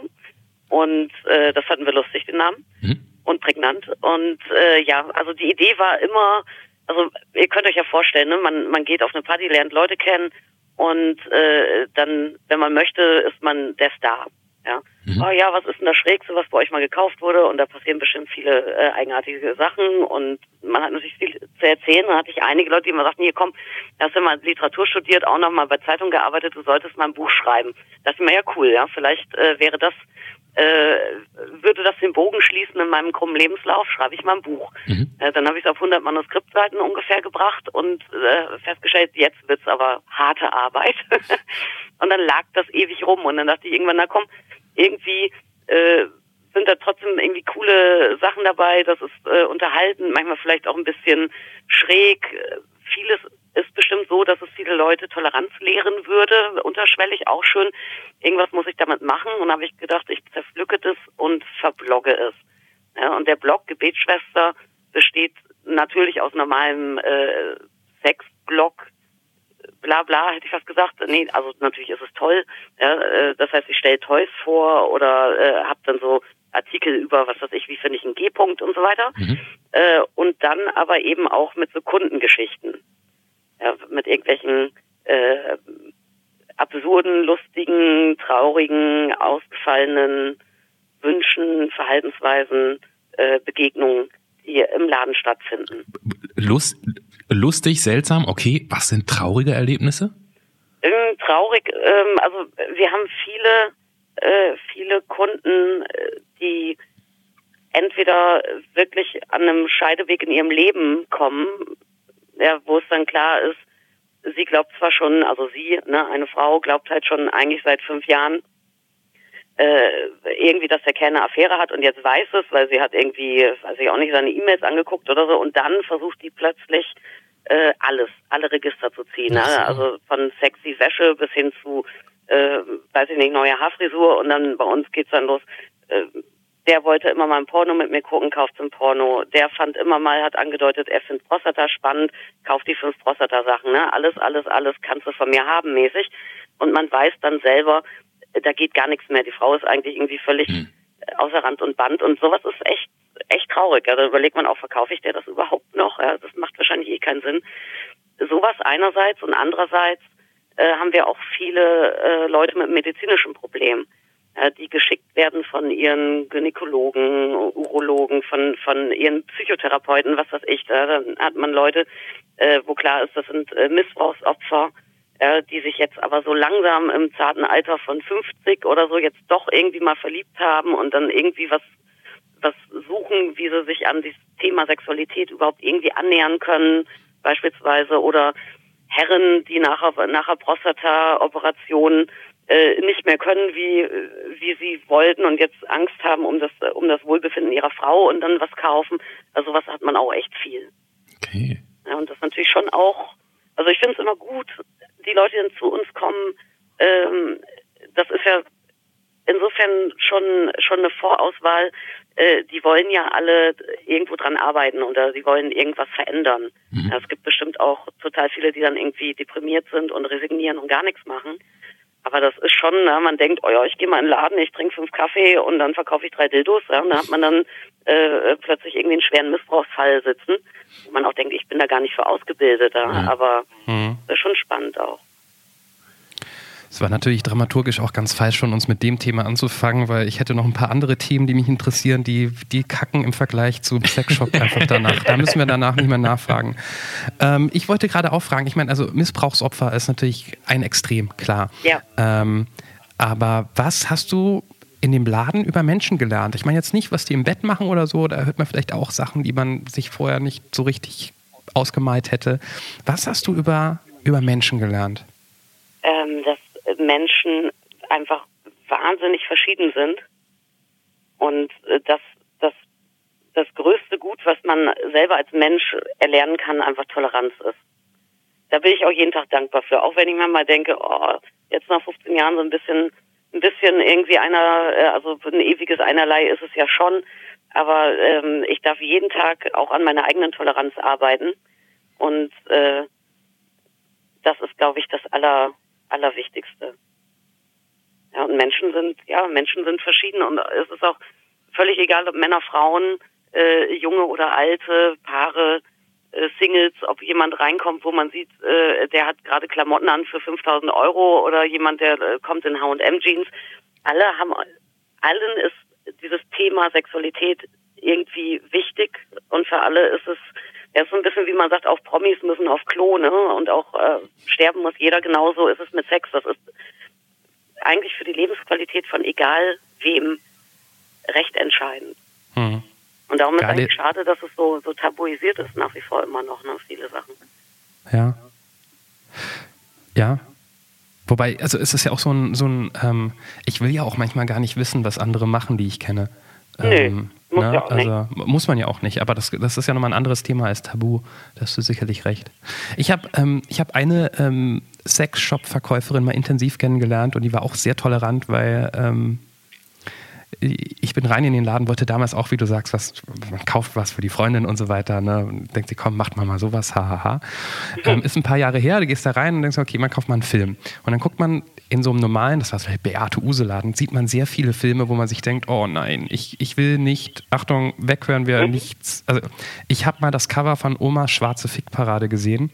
Und äh, das hatten wir lustig, den Namen. Mhm. Und prägnant. Und äh, ja, also die Idee war immer, also ihr könnt euch ja vorstellen, ne, man, man geht auf eine Party, lernt Leute kennen und äh, dann, wenn man möchte, ist man der Star. Ja. Mhm. Oh ja, was ist denn das Schrägste, was bei euch mal gekauft wurde? Und da passieren bestimmt viele äh, eigenartige Sachen und man hat natürlich viel zu erzählen. Dann hatte ich einige Leute, die immer sagten, hier komm, du hast ja mal Literatur studiert, auch noch mal bei Zeitung gearbeitet, du solltest mal ein Buch schreiben. Das ist mir ja cool, ja. Vielleicht äh, wäre das äh, würde das den Bogen schließen in meinem krummen Lebenslauf, schreibe ich mal ein Buch. Mhm. Äh, dann habe ich es auf 100 Manuskriptseiten ungefähr gebracht und äh, festgestellt, jetzt wird's aber harte Arbeit. und dann lag das ewig rum und dann dachte ich irgendwann, na komm, irgendwie äh, sind da trotzdem irgendwie coole Sachen dabei, das ist äh, unterhalten, manchmal vielleicht auch ein bisschen schräg. Vieles ist bestimmt so, dass es viele Leute Toleranz lehren würde, unterschwellig auch schön. Irgendwas muss ich damit machen und habe ich gedacht, ich zerpflücke das und verblogge es. Ja, und der Blog Gebetsschwester besteht natürlich aus normalem äh, Sexblog, bla bla, hätte ich fast gesagt. Nee, also natürlich ist es toll. Ja, äh, das heißt, ich stelle Toys vor oder äh, habe dann so Artikel über, was weiß ich, wie finde ich einen G-Punkt und so weiter. Mhm. Äh, und dann aber eben auch mit so Kundengeschichten ja, mit irgendwelchen äh, absurden, lustigen, traurigen, ausgefallenen Wünschen, Verhaltensweisen, äh, Begegnungen, die im Laden stattfinden. Lust, lustig, seltsam, okay. Was sind traurige Erlebnisse? Ähm, traurig, ähm, also wir haben viele, äh, viele Kunden, äh, die entweder wirklich an einem Scheideweg in ihrem Leben kommen, ja, wo es dann klar ist, sie glaubt zwar schon, also sie, ne, eine Frau glaubt halt schon eigentlich seit fünf Jahren äh, irgendwie, dass der Kerl eine Affäre hat und jetzt weiß es, weil sie hat irgendwie, weiß ich auch nicht, seine E-Mails angeguckt oder so und dann versucht die plötzlich äh, alles, alle Register zu ziehen. Ne? Also von sexy Wäsche bis hin zu, äh, weiß ich nicht, neue Haarfrisur und dann bei uns geht's dann los. Äh, der wollte immer mal ein Porno mit mir gucken, kauft ein Porno. Der fand immer mal, hat angedeutet, er findet Prostata spannend, kauft die fünf Prostata-Sachen. Ne? Alles, alles, alles kannst du von mir haben mäßig. Und man weiß dann selber, da geht gar nichts mehr. Die Frau ist eigentlich irgendwie völlig mhm. außer Rand und Band. Und sowas ist echt, echt traurig. Also überlegt man auch, verkaufe ich der das überhaupt noch? Ja, das macht wahrscheinlich eh keinen Sinn. Sowas einerseits und andererseits äh, haben wir auch viele äh, Leute mit medizinischem Problem äh, die geschickt werden von ihren Gynäkologen, Urologen, von, von ihren Psychotherapeuten, was weiß ich. Da hat man Leute, äh, wo klar ist, das sind äh, Missbrauchsopfer, äh, die sich jetzt aber so langsam im zarten Alter von 50 oder so jetzt doch irgendwie mal verliebt haben und dann irgendwie was was suchen, wie sie sich an das Thema Sexualität überhaupt irgendwie annähern können, beispielsweise, oder Herren, die nachher, nachher Prostata-Operationen äh, nicht mehr können, wie, wie sie wollten und jetzt Angst haben um das, um das Wohlbefinden ihrer Frau und dann was kaufen. Also was hat man auch echt viel. Okay. Ja, und das natürlich schon auch, also ich finde es immer gut, die Leute, die dann zu uns kommen, ähm, das ist ja insofern schon schon eine Vorauswahl. Äh, die wollen ja alle irgendwo dran arbeiten oder sie wollen irgendwas verändern. Mhm. Ja, es gibt bestimmt auch total viele, die dann irgendwie deprimiert sind und resignieren und gar nichts machen. Aber das ist schon, na, man denkt, oh ja, ich gehe mal in den Laden, ich trinke fünf Kaffee und dann verkaufe ich drei Dildos. Ja, und da hat man dann äh, plötzlich irgendwie einen schweren Missbrauchsfall sitzen, wo man auch denkt, ich bin da gar nicht für ausgebildet. Ja, mhm. Aber mhm. das ist schon spannend auch. Es war natürlich dramaturgisch auch ganz falsch von uns mit dem Thema anzufangen, weil ich hätte noch ein paar andere Themen, die mich interessieren, die, die kacken im Vergleich zum Sexshop einfach danach. Da müssen wir danach nicht mehr nachfragen. Ähm, ich wollte gerade auch fragen, ich meine, also Missbrauchsopfer ist natürlich ein Extrem, klar. Ja. Ähm, aber was hast du in dem Laden über Menschen gelernt? Ich meine jetzt nicht, was die im Bett machen oder so, da hört man vielleicht auch Sachen, die man sich vorher nicht so richtig ausgemalt hätte. Was hast du über, über Menschen gelernt? Ähm, das Menschen einfach wahnsinnig verschieden sind und äh, dass das, das größte Gut, was man selber als Mensch erlernen kann, einfach Toleranz ist. Da bin ich auch jeden Tag dankbar für. Auch wenn ich manchmal denke, oh, jetzt nach 15 Jahren so ein bisschen, ein bisschen irgendwie einer, äh, also ein ewiges Einerlei ist es ja schon. Aber ähm, ich darf jeden Tag auch an meiner eigenen Toleranz arbeiten. Und äh, das ist, glaube ich, das aller, Allerwichtigste. Ja, und Menschen sind, ja, Menschen sind verschieden und es ist auch völlig egal, ob Männer, Frauen, äh, junge oder alte, Paare, äh, Singles, ob jemand reinkommt, wo man sieht, äh, der hat gerade Klamotten an für 5000 Euro oder jemand, der äh, kommt in H&M Jeans. alle haben, allen ist dieses Thema Sexualität irgendwie wichtig und für alle ist es ja so ein bisschen wie man sagt, auch Promis müssen auf Klo, ne? Und auch äh, sterben muss jeder genauso ist es mit Sex. Das ist eigentlich für die Lebensqualität von egal wem recht entscheidend. Mhm. Und darum ist es eigentlich schade, dass es so, so tabuisiert ist nach wie vor immer noch, ne? Viele Sachen. Ja. Ja. Wobei, also es ist ja auch so ein, so ein ähm, ich will ja auch manchmal gar nicht wissen, was andere machen, die ich kenne. Ähm, muss, ne? ja also, muss man ja auch nicht, aber das, das ist ja nochmal ein anderes Thema als Tabu. Da hast du sicherlich recht. Ich habe ähm, hab eine ähm, Sexshop-Verkäuferin mal intensiv kennengelernt und die war auch sehr tolerant, weil ähm, ich bin rein in den Laden, wollte damals auch, wie du sagst, was, man kauft was für die Freundin und so weiter. Ne? Und denkt sie, komm, macht mal mal sowas, hahaha. Ha, ha. Ähm, ist ein paar Jahre her, du gehst da rein und denkst, okay, man kauft mal einen Film. Und dann guckt man in so einem normalen, das war vielleicht Beate Use-Laden, sieht man sehr viele Filme, wo man sich denkt, oh nein, ich, ich will nicht, Achtung, weghören wir mhm. nichts. Also ich habe mal das Cover von Omas Schwarze Fickparade gesehen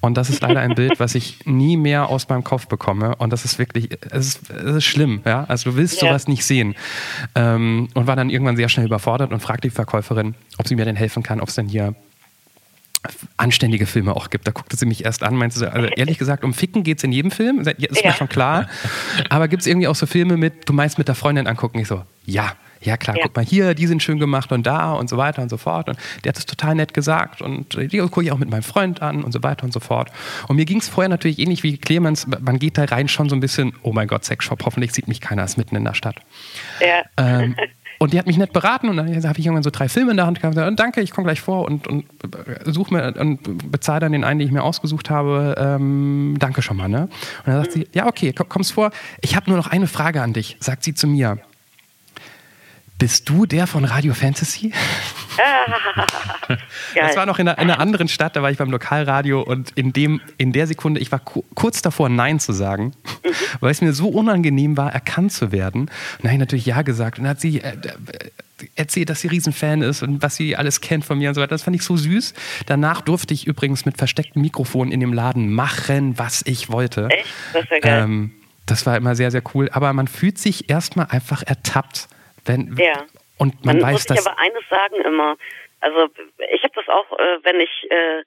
und das ist leider ein Bild, was ich nie mehr aus meinem Kopf bekomme. Und das ist wirklich, es ist, es ist schlimm. Ja? Also du willst yeah. sowas nicht sehen. Ähm, und war dann irgendwann sehr schnell überfordert und fragte die Verkäuferin, ob sie mir denn helfen kann, ob es denn hier anständige Filme auch gibt. Da guckte sie mich erst an, meinte sie, also ehrlich gesagt, um Ficken geht es in jedem Film, ist ja. mir schon klar. Aber gibt es irgendwie auch so Filme mit, du meinst mit der Freundin angucken? Ich so, ja ja klar, ja. guck mal hier, die sind schön gemacht und da und so weiter und so fort. Und der hat es total nett gesagt und die gucke ich auch mit meinem Freund an und so weiter und so fort. Und mir ging es vorher natürlich ähnlich wie Clemens, man geht da rein schon so ein bisschen, oh mein Gott, Sexshop, hoffentlich sieht mich keiner, ist mitten in der Stadt. Ja. Ähm, und die hat mich nett beraten und dann habe ich irgendwann so drei Filme in der Hand gehabt. Und danke, ich komme gleich vor und, und suche mir und bezahle dann den einen, den ich mir ausgesucht habe. Ähm, danke schon mal. Ne? Und dann sagt sie, ja okay, kommst vor. Ich habe nur noch eine Frage an dich, sagt sie zu mir. Bist du der von Radio Fantasy? das war noch in einer, in einer, anderen Stadt, da war ich beim Lokalradio und in, dem, in der Sekunde, ich war kurz davor, Nein zu sagen, mhm. weil es mir so unangenehm war, erkannt zu werden. Und dann habe ich natürlich Ja gesagt und dann hat sie äh, äh, erzählt, dass sie Riesenfan ist und was sie alles kennt von mir und so weiter. Das fand ich so süß. Danach durfte ich übrigens mit verstecktem Mikrofon in dem Laden machen, was ich wollte. Echt? Das, ja geil. Ähm, das war immer sehr, sehr cool. Aber man fühlt sich erstmal einfach ertappt wenn, ja. Und man, man weiß, muss dass. Ich aber eines sagen immer. Also ich habe das auch, äh, wenn ich äh,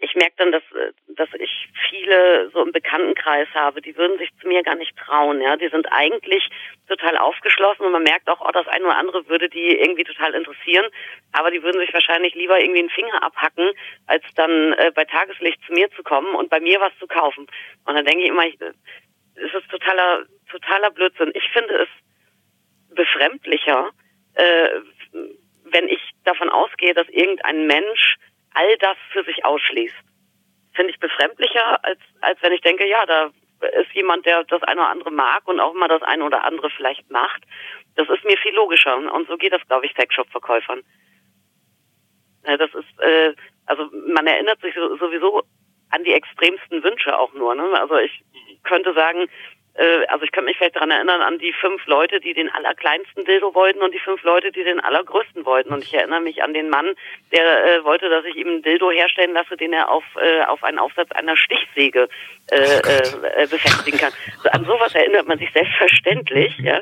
ich merke dann, dass, äh, dass ich viele so im Bekanntenkreis habe, die würden sich zu mir gar nicht trauen. Ja, die sind eigentlich total aufgeschlossen und man merkt auch, oh, das eine oder andere würde die irgendwie total interessieren, aber die würden sich wahrscheinlich lieber irgendwie einen Finger abhacken, als dann äh, bei Tageslicht zu mir zu kommen und bei mir was zu kaufen. Und dann denke ich immer, ich, äh, es ist totaler totaler Blödsinn. Ich finde es befremdlicher, äh, wenn ich davon ausgehe, dass irgendein Mensch all das für sich ausschließt. Finde ich befremdlicher, als, als wenn ich denke, ja, da ist jemand, der das eine oder andere mag und auch mal das eine oder andere vielleicht macht. Das ist mir viel logischer. Und so geht das, glaube ich, Sexshop-Verkäufern. Das ist, äh, also man erinnert sich sowieso an die extremsten Wünsche auch nur. Ne? Also ich könnte sagen, also ich kann mich vielleicht daran erinnern an die fünf Leute, die den allerkleinsten Dildo wollten und die fünf Leute, die den allergrößten wollten. Und ich erinnere mich an den Mann, der äh, wollte, dass ich ihm einen Dildo herstellen lasse, den er auf, äh, auf einen Aufsatz einer Stichsäge äh, äh, äh, befestigen kann. So, an sowas erinnert man sich selbstverständlich, ja.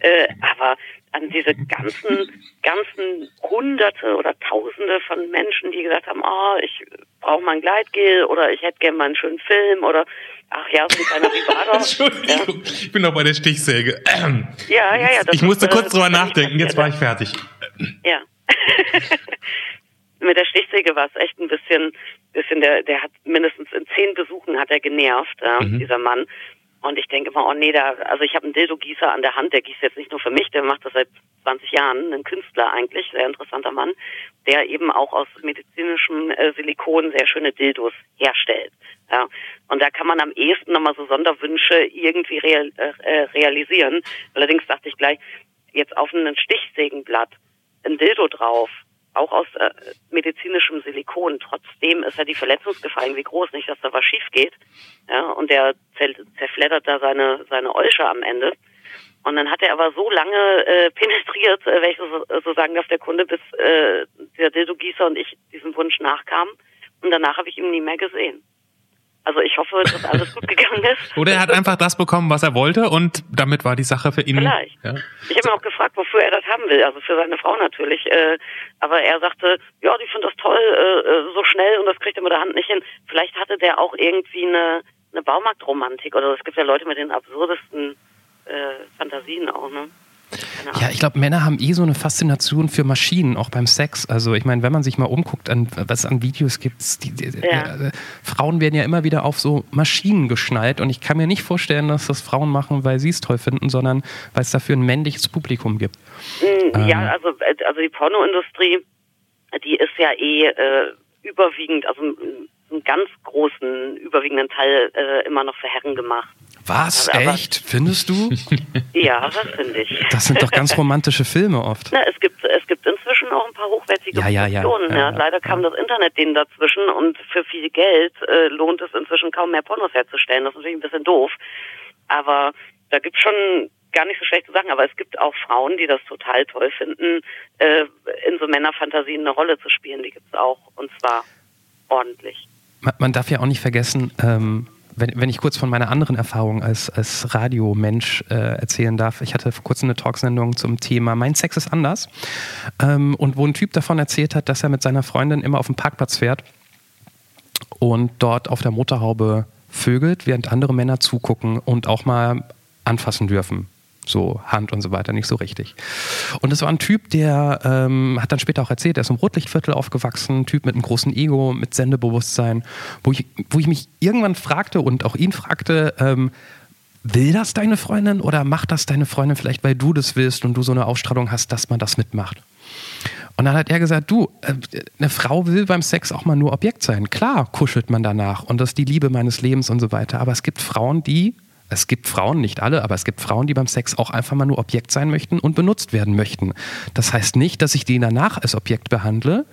Äh, aber an diese ganzen, ganzen Hunderte oder Tausende von Menschen, die gesagt haben, oh, ich brauche mal ein Gleitgel oder ich hätte gerne mal einen schönen Film oder ach ja, so ein kleiner Vibrator. Entschuldigung, ja. ich bin noch bei der Stichsäge. Ja, ja, ja. ich musste ist, kurz drüber nachdenken, jetzt war ich fertig. Ja. Mit der Stichsäge war es echt ein bisschen, bisschen der, der hat mindestens in zehn Besuchen hat er genervt, ja, mhm. dieser Mann. Und ich denke immer, oh nee, da, also ich habe einen Dildo-Gießer an der Hand, der gießt jetzt nicht nur für mich, der macht das seit 20 Jahren, ein Künstler eigentlich, sehr interessanter Mann, der eben auch aus medizinischem äh, Silikon sehr schöne Dildos herstellt. Ja. Und da kann man am ehesten nochmal so Sonderwünsche irgendwie real, äh, realisieren. Allerdings dachte ich gleich, jetzt auf einem Stichsägenblatt ein Dildo drauf, auch aus äh, medizinischem Silikon. Trotzdem ist ja die Verletzungsgefahr irgendwie groß, nicht, dass da was schief geht. Ja, und der zerfleddert da seine, seine Olsche am Ende. Und dann hat er aber so lange äh, penetriert, äh, wenn ich so, so sagen darf, der Kunde, bis äh, der Dildo-Gießer und ich diesem Wunsch nachkamen. Und danach habe ich ihn nie mehr gesehen. Also ich hoffe, dass alles gut gegangen ist. Oder er hat einfach das bekommen, was er wollte und damit war die Sache für ihn. Vielleicht. Ja. Ich habe ihn auch gefragt, wofür er das haben will. Also für seine Frau natürlich. Äh, aber er sagte, ja, die findet das toll, äh, äh, so schnell und das kriegt er mit der Hand nicht hin. Vielleicht hatte der auch irgendwie eine, eine Baumarktromantik oder es gibt ja Leute mit den absurdesten Fantasien auch, ne? Ja, ich glaube, Männer haben eh so eine Faszination für Maschinen, auch beim Sex. Also ich meine, wenn man sich mal umguckt, an, was es an Videos gibt, die, die, ja. äh, Frauen werden ja immer wieder auf so Maschinen geschnallt und ich kann mir nicht vorstellen, dass das Frauen machen, weil sie es toll finden, sondern weil es dafür ein männliches Publikum gibt. Mhm, ja, ähm. also, äh, also die Pornoindustrie, die ist ja eh äh, überwiegend, also einen ganz großen, überwiegenden Teil äh, immer noch für Herren gemacht. Was? Aber, Echt? Findest du? ja, das finde ich. Das sind doch ganz romantische Filme oft. Na, es gibt es gibt inzwischen auch ein paar hochwertige ja, ja, ja, Produktionen. Ja, Leider kam das Internet denen dazwischen und für viel Geld äh, lohnt es inzwischen kaum mehr Pornos herzustellen. Das ist natürlich ein bisschen doof. Aber da gibt es schon gar nicht so schlechte Sachen, aber es gibt auch Frauen, die das total toll finden, äh, in so Männerfantasien eine Rolle zu spielen. Die gibt es auch und zwar ordentlich. Man, man darf ja auch nicht vergessen, ähm, wenn, wenn ich kurz von meiner anderen Erfahrung als, als Radiomensch äh, erzählen darf. Ich hatte vor kurzem eine Talksendung zum Thema Mein Sex ist anders ähm, und wo ein Typ davon erzählt hat, dass er mit seiner Freundin immer auf den Parkplatz fährt und dort auf der Motorhaube vögelt, während andere Männer zugucken und auch mal anfassen dürfen so Hand und so weiter nicht so richtig. Und es war ein Typ, der ähm, hat dann später auch erzählt, er ist im Rotlichtviertel aufgewachsen, ein Typ mit einem großen Ego, mit Sendebewusstsein, wo ich, wo ich mich irgendwann fragte und auch ihn fragte, ähm, will das deine Freundin oder macht das deine Freundin vielleicht, weil du das willst und du so eine Ausstrahlung hast, dass man das mitmacht? Und dann hat er gesagt, du, äh, eine Frau will beim Sex auch mal nur Objekt sein. Klar kuschelt man danach und das ist die Liebe meines Lebens und so weiter. Aber es gibt Frauen, die es gibt Frauen, nicht alle, aber es gibt Frauen, die beim Sex auch einfach mal nur Objekt sein möchten und benutzt werden möchten. Das heißt nicht, dass ich die danach als Objekt behandle.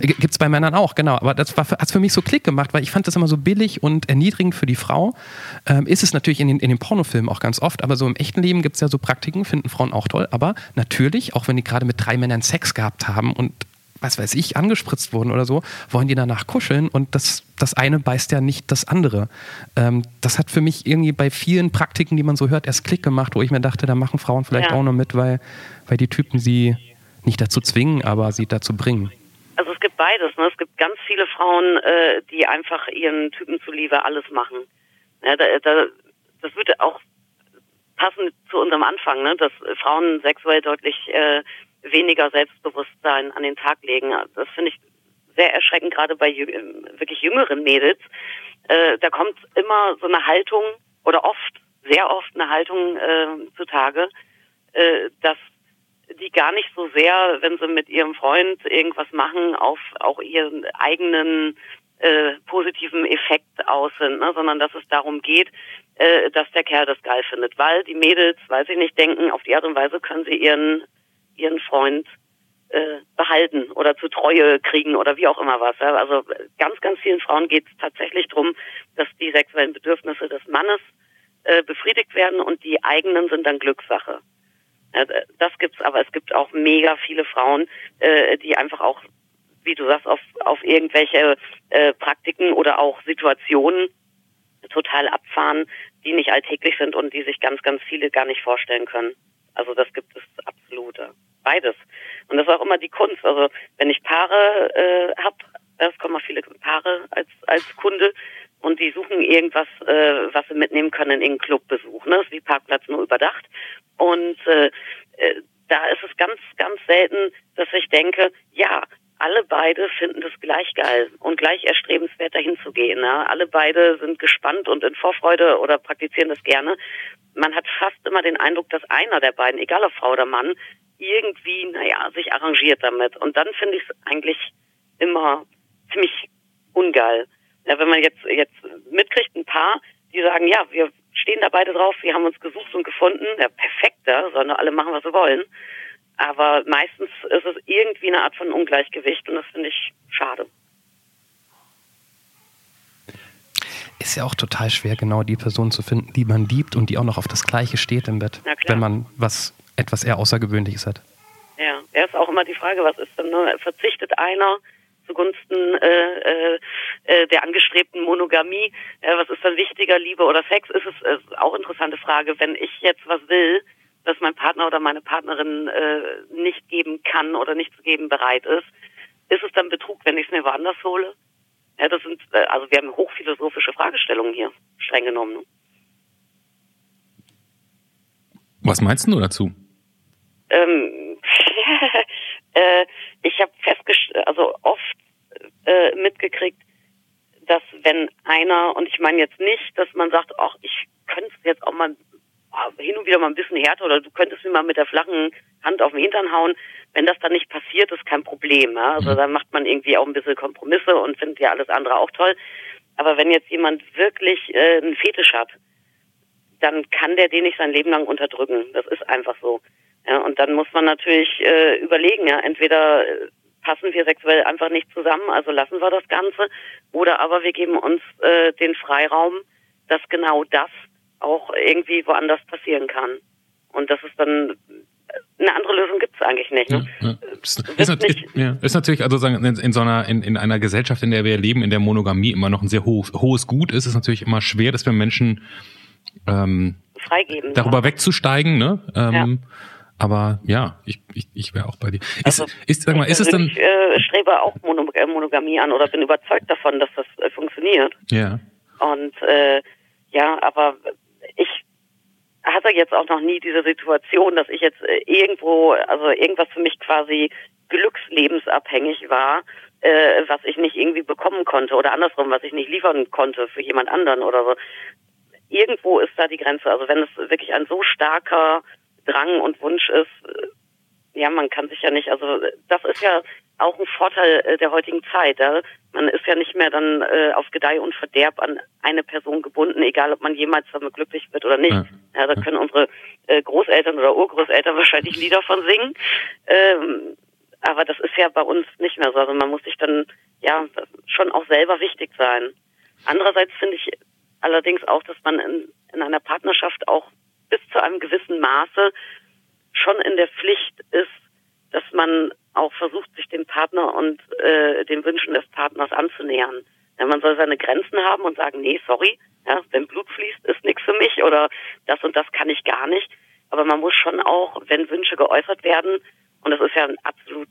Gibt es bei Männern auch, genau. Aber das hat für, für mich so Klick gemacht, weil ich fand das immer so billig und erniedrigend für die Frau. Ähm, ist es natürlich in den, in den Pornofilmen auch ganz oft, aber so im echten Leben gibt es ja so Praktiken, finden Frauen auch toll. Aber natürlich, auch wenn die gerade mit drei Männern Sex gehabt haben und was weiß ich, angespritzt wurden oder so, wollen die danach kuscheln und das, das eine beißt ja nicht das andere. Ähm, das hat für mich irgendwie bei vielen Praktiken, die man so hört, erst Klick gemacht, wo ich mir dachte, da machen Frauen vielleicht ja. auch noch mit, weil, weil die Typen sie nicht dazu zwingen, aber sie dazu bringen. Also es gibt beides. Ne? Es gibt ganz viele Frauen, äh, die einfach ihren Typen zuliebe alles machen. Ja, da, da, das würde auch passen zu unserem Anfang, ne? dass Frauen sexuell deutlich äh, weniger Selbstbewusstsein an den Tag legen. Das finde ich sehr erschreckend, gerade bei jü wirklich jüngeren Mädels. Äh, da kommt immer so eine Haltung oder oft, sehr oft eine Haltung äh, zutage, äh, dass die gar nicht so sehr, wenn sie mit ihrem Freund irgendwas machen, auf auch ihren eigenen äh, positiven Effekt aus sind, ne? sondern dass es darum geht, äh, dass der Kerl das geil findet, weil die Mädels, weiß ich nicht, denken, auf die Art und Weise können sie ihren ihren Freund äh, behalten oder zu Treue kriegen oder wie auch immer was. Ja. Also ganz, ganz vielen Frauen geht es tatsächlich darum, dass die sexuellen Bedürfnisse des Mannes äh, befriedigt werden und die eigenen sind dann Glückssache. Ja, das gibt's, aber es gibt auch mega viele Frauen, äh, die einfach auch, wie du sagst, auf, auf irgendwelche äh, Praktiken oder auch Situationen total abfahren, die nicht alltäglich sind und die sich ganz, ganz viele gar nicht vorstellen können. Also das gibt es absolut. Beides. Und das ist auch immer die Kunst. Also wenn ich Paare äh, habe, es kommen mal viele Paare als, als Kunde und die suchen irgendwas, äh, was sie mitnehmen können in irgendeinen Clubbesuch. Ne? Das ist wie Parkplatz nur überdacht. Und äh, äh, da ist es ganz, ganz selten, dass ich denke, ja, alle beide finden das gleich geil und gleich erstrebenswert dahin zu gehen. Ne? Alle beide sind gespannt und in Vorfreude oder praktizieren das gerne. Man hat fast immer den Eindruck, dass einer der beiden, egal ob Frau oder Mann, irgendwie, naja, sich arrangiert damit. Und dann finde ich es eigentlich immer ziemlich ungeil. Ja, wenn man jetzt, jetzt mitkriegt, ein Paar, die sagen, ja, wir stehen da beide drauf, wir haben uns gesucht und gefunden, ja, perfekter, sollen doch alle machen, was sie wollen. Aber meistens ist es irgendwie eine Art von Ungleichgewicht und das finde ich schade. Ist ja auch total schwer, genau die Person zu finden, die man liebt und die auch noch auf das Gleiche steht im Bett, wenn man was etwas eher Außergewöhnliches hat. Ja, er ist auch immer die Frage, was ist denn, ne? verzichtet einer zugunsten äh, äh, äh, der angestrebten Monogamie. Äh, was ist dann wichtiger, Liebe oder Sex? Ist es äh, auch interessante Frage. Wenn ich jetzt was will, was mein Partner oder meine Partnerin äh, nicht geben kann oder nicht zu geben bereit ist, ist es dann Betrug, wenn ich es mir woanders hole? Ja, das sind, äh, also wir haben hochphilosophische Fragestellungen hier, streng genommen. Ne? Was meinst du dazu? Ähm, äh, ich habe festgestellt, also oft äh, mitgekriegt, dass wenn einer, und ich meine jetzt nicht, dass man sagt, ach, ich könnte es jetzt auch mal hin und wieder mal ein bisschen härter oder du könntest mir mal mit der flachen Hand auf den Hintern hauen. Wenn das dann nicht passiert, ist kein Problem. Ja? Also mhm. dann macht man irgendwie auch ein bisschen Kompromisse und findet ja alles andere auch toll. Aber wenn jetzt jemand wirklich äh, einen Fetisch hat, dann kann der den nicht sein Leben lang unterdrücken. Das ist einfach so. Ja, und dann muss man natürlich äh, überlegen, ja, entweder äh, passen wir sexuell einfach nicht zusammen, also lassen wir das Ganze, oder aber wir geben uns äh, den Freiraum, dass genau das auch irgendwie woanders passieren kann. Und das ist dann eine andere Lösung gibt es eigentlich nicht. Ne? Ja, ja. Ist, ist, nicht ja, ist, natürlich, also sagen, in, in so einer, in, in einer Gesellschaft, in der wir leben, in der Monogamie immer noch ein sehr hohes, hohes Gut ist, ist es natürlich immer schwer, dass wir Menschen ähm, freigeben. Darüber ja. wegzusteigen, ne? Ähm. Aber ja, ich, ich, ich wäre auch bei dir. Ist, also, ist, sag mal, ist es dann. Ich äh, strebe auch äh, Monogamie an oder bin überzeugt davon, dass das äh, funktioniert. Ja. Und äh, ja, aber ich hatte jetzt auch noch nie diese Situation, dass ich jetzt äh, irgendwo, also irgendwas für mich quasi glückslebensabhängig war, äh, was ich nicht irgendwie bekommen konnte oder andersrum, was ich nicht liefern konnte für jemand anderen oder so. Irgendwo ist da die Grenze. Also wenn es wirklich ein so starker Drang und Wunsch ist, äh, ja, man kann sich ja nicht, also das ist ja auch ein Vorteil äh, der heutigen Zeit. Ja? Man ist ja nicht mehr dann äh, auf Gedeih und Verderb an eine Person gebunden, egal ob man jemals damit glücklich wird oder nicht. Ja, ja da können unsere äh, Großeltern oder Urgroßeltern wahrscheinlich Lieder von singen. Ähm, aber das ist ja bei uns nicht mehr so. Also man muss sich dann ja schon auch selber wichtig sein. Andererseits finde ich allerdings auch, dass man in, in einer Partnerschaft auch bis zu einem gewissen Maße schon in der Pflicht ist, dass man auch versucht, sich dem Partner und äh, den Wünschen des Partners anzunähern. Ja, man soll seine Grenzen haben und sagen, nee, sorry, ja, wenn Blut fließt, ist nichts für mich oder das und das kann ich gar nicht. Aber man muss schon auch, wenn Wünsche geäußert werden, und das ist ja ein absolut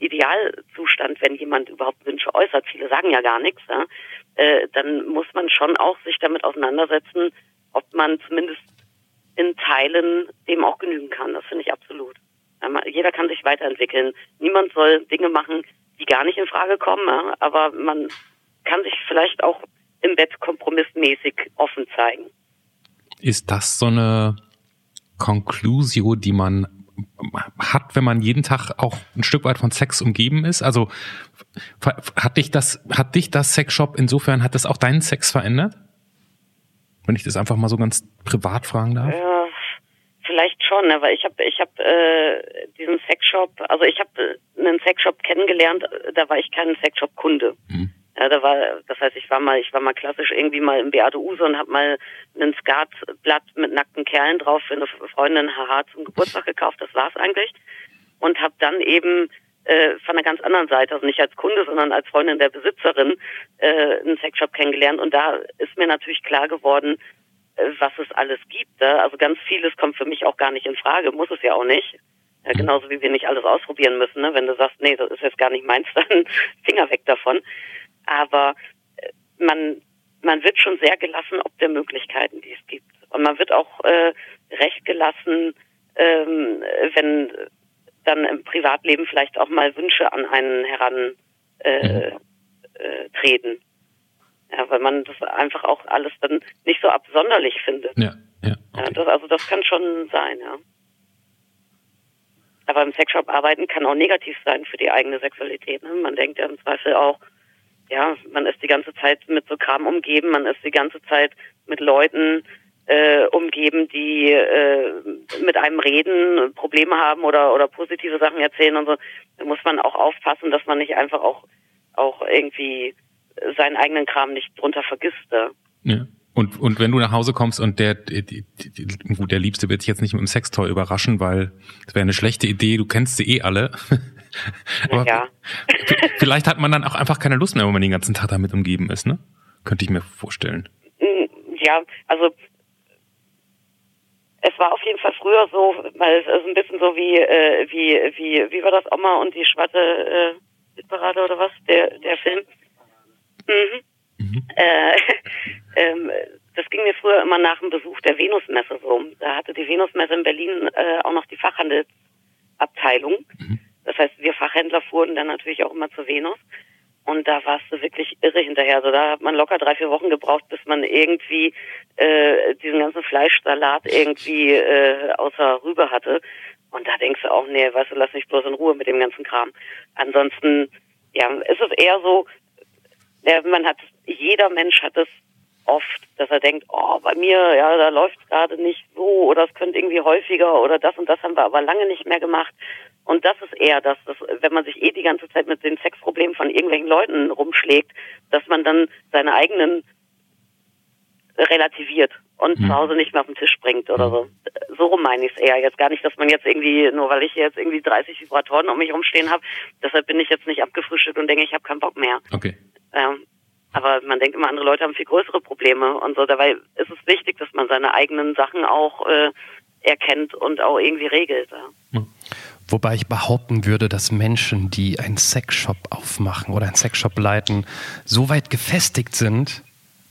Idealzustand, wenn jemand überhaupt Wünsche äußert, viele sagen ja gar nichts, ja, äh, dann muss man schon auch sich damit auseinandersetzen, ob man zumindest in Teilen dem auch genügen kann. Das finde ich absolut. Jeder kann sich weiterentwickeln. Niemand soll Dinge machen, die gar nicht in Frage kommen, aber man kann sich vielleicht auch im Bett kompromissmäßig offen zeigen. Ist das so eine Conclusio, die man hat, wenn man jeden Tag auch ein Stück weit von Sex umgeben ist? Also hat dich das, hat dich das Sexshop insofern, hat das auch deinen Sex verändert? Wenn ich das einfach mal so ganz privat fragen darf. Ja, vielleicht schon, ne? weil ich habe ich hab, äh, diesen Sexshop, also ich habe äh, einen Sexshop kennengelernt, da war ich kein Sexshop-Kunde. Mhm. Ja, da war, das heißt, ich war mal, ich war mal klassisch irgendwie mal im Beate Use und habe mal ein Skatblatt mit nackten Kerlen drauf für eine Freundin haha zum Geburtstag gekauft. Das war's eigentlich und habe dann eben äh, von einer ganz anderen Seite, also nicht als Kunde, sondern als Freundin der Besitzerin, äh, einen Sexshop kennengelernt. Und da ist mir natürlich klar geworden, äh, was es alles gibt. Äh? Also ganz vieles kommt für mich auch gar nicht in Frage, muss es ja auch nicht. Ja, genauso wie wir nicht alles ausprobieren müssen. Ne? Wenn du sagst, nee, das ist jetzt gar nicht meins, dann Finger weg davon. Aber äh, man, man wird schon sehr gelassen ob der Möglichkeiten, die es gibt. Und man wird auch äh, recht gelassen, ähm, wenn dann im Privatleben vielleicht auch mal Wünsche an einen heran äh, mhm. äh. Ja, weil man das einfach auch alles dann nicht so absonderlich findet. Ja, ja. Okay. ja das, also das kann schon sein, ja. Aber im Sexshop arbeiten kann auch negativ sein für die eigene Sexualität. Ne? Man denkt ja im Zweifel auch, ja, man ist die ganze Zeit mit so Kram umgeben, man ist die ganze Zeit mit Leuten äh, umgeben, die äh, mit einem reden, Probleme haben oder oder positive Sachen erzählen und so, da muss man auch aufpassen, dass man nicht einfach auch auch irgendwie seinen eigenen Kram nicht drunter vergisst. Ja. ja. Und, und wenn du nach Hause kommst und der, gut, der Liebste wird sich jetzt nicht mit dem Sextoy überraschen, weil das wäre eine schlechte Idee, du kennst sie eh alle. Aber Ja. vielleicht hat man dann auch einfach keine Lust mehr, wenn man den ganzen Tag damit umgeben ist, ne? Könnte ich mir vorstellen. Ja, also es war auf jeden Fall früher so, weil es ist ein bisschen so wie, äh, wie, wie, wie war das Oma und die schwarze äh, Hitparade oder was, der, der Film? Mhm. Äh, ähm, das ging mir früher immer nach dem Besuch der Venusmesse so. Da hatte die Venusmesse in Berlin äh, auch noch die Fachhandelsabteilung. Das heißt, wir Fachhändler fuhren dann natürlich auch immer zur Venus. Und da warst du wirklich irre hinterher. Also da hat man locker drei, vier Wochen gebraucht, bis man irgendwie äh, diesen ganzen Fleischsalat irgendwie äh, außer Rübe hatte. Und da denkst du auch, nee, weißt du, lass mich bloß in Ruhe mit dem ganzen Kram. Ansonsten, ja, ist es eher so, ja, man hat, jeder Mensch hat es oft, dass er denkt, oh, bei mir, ja, da läuft gerade nicht so oder es könnte irgendwie häufiger oder das und das haben wir aber lange nicht mehr gemacht. Und das ist eher das, dass, wenn man sich eh die ganze Zeit mit den Sexproblemen von irgendwelchen Leuten rumschlägt, dass man dann seine eigenen relativiert und zu Hause nicht mehr auf den Tisch bringt oder so. So rum meine ich es eher. Jetzt gar nicht, dass man jetzt irgendwie, nur weil ich jetzt irgendwie 30 Vibratoren um mich rumstehen habe, deshalb bin ich jetzt nicht abgefrühstückt und denke, ich habe keinen Bock mehr. Okay. Ähm, aber man denkt immer, andere Leute haben viel größere Probleme und so. Dabei ist es wichtig, dass man seine eigenen Sachen auch äh, erkennt und auch irgendwie regelt. Ja. Wobei ich behaupten würde, dass Menschen, die einen Sexshop aufmachen oder einen Sexshop leiten, so weit gefestigt sind,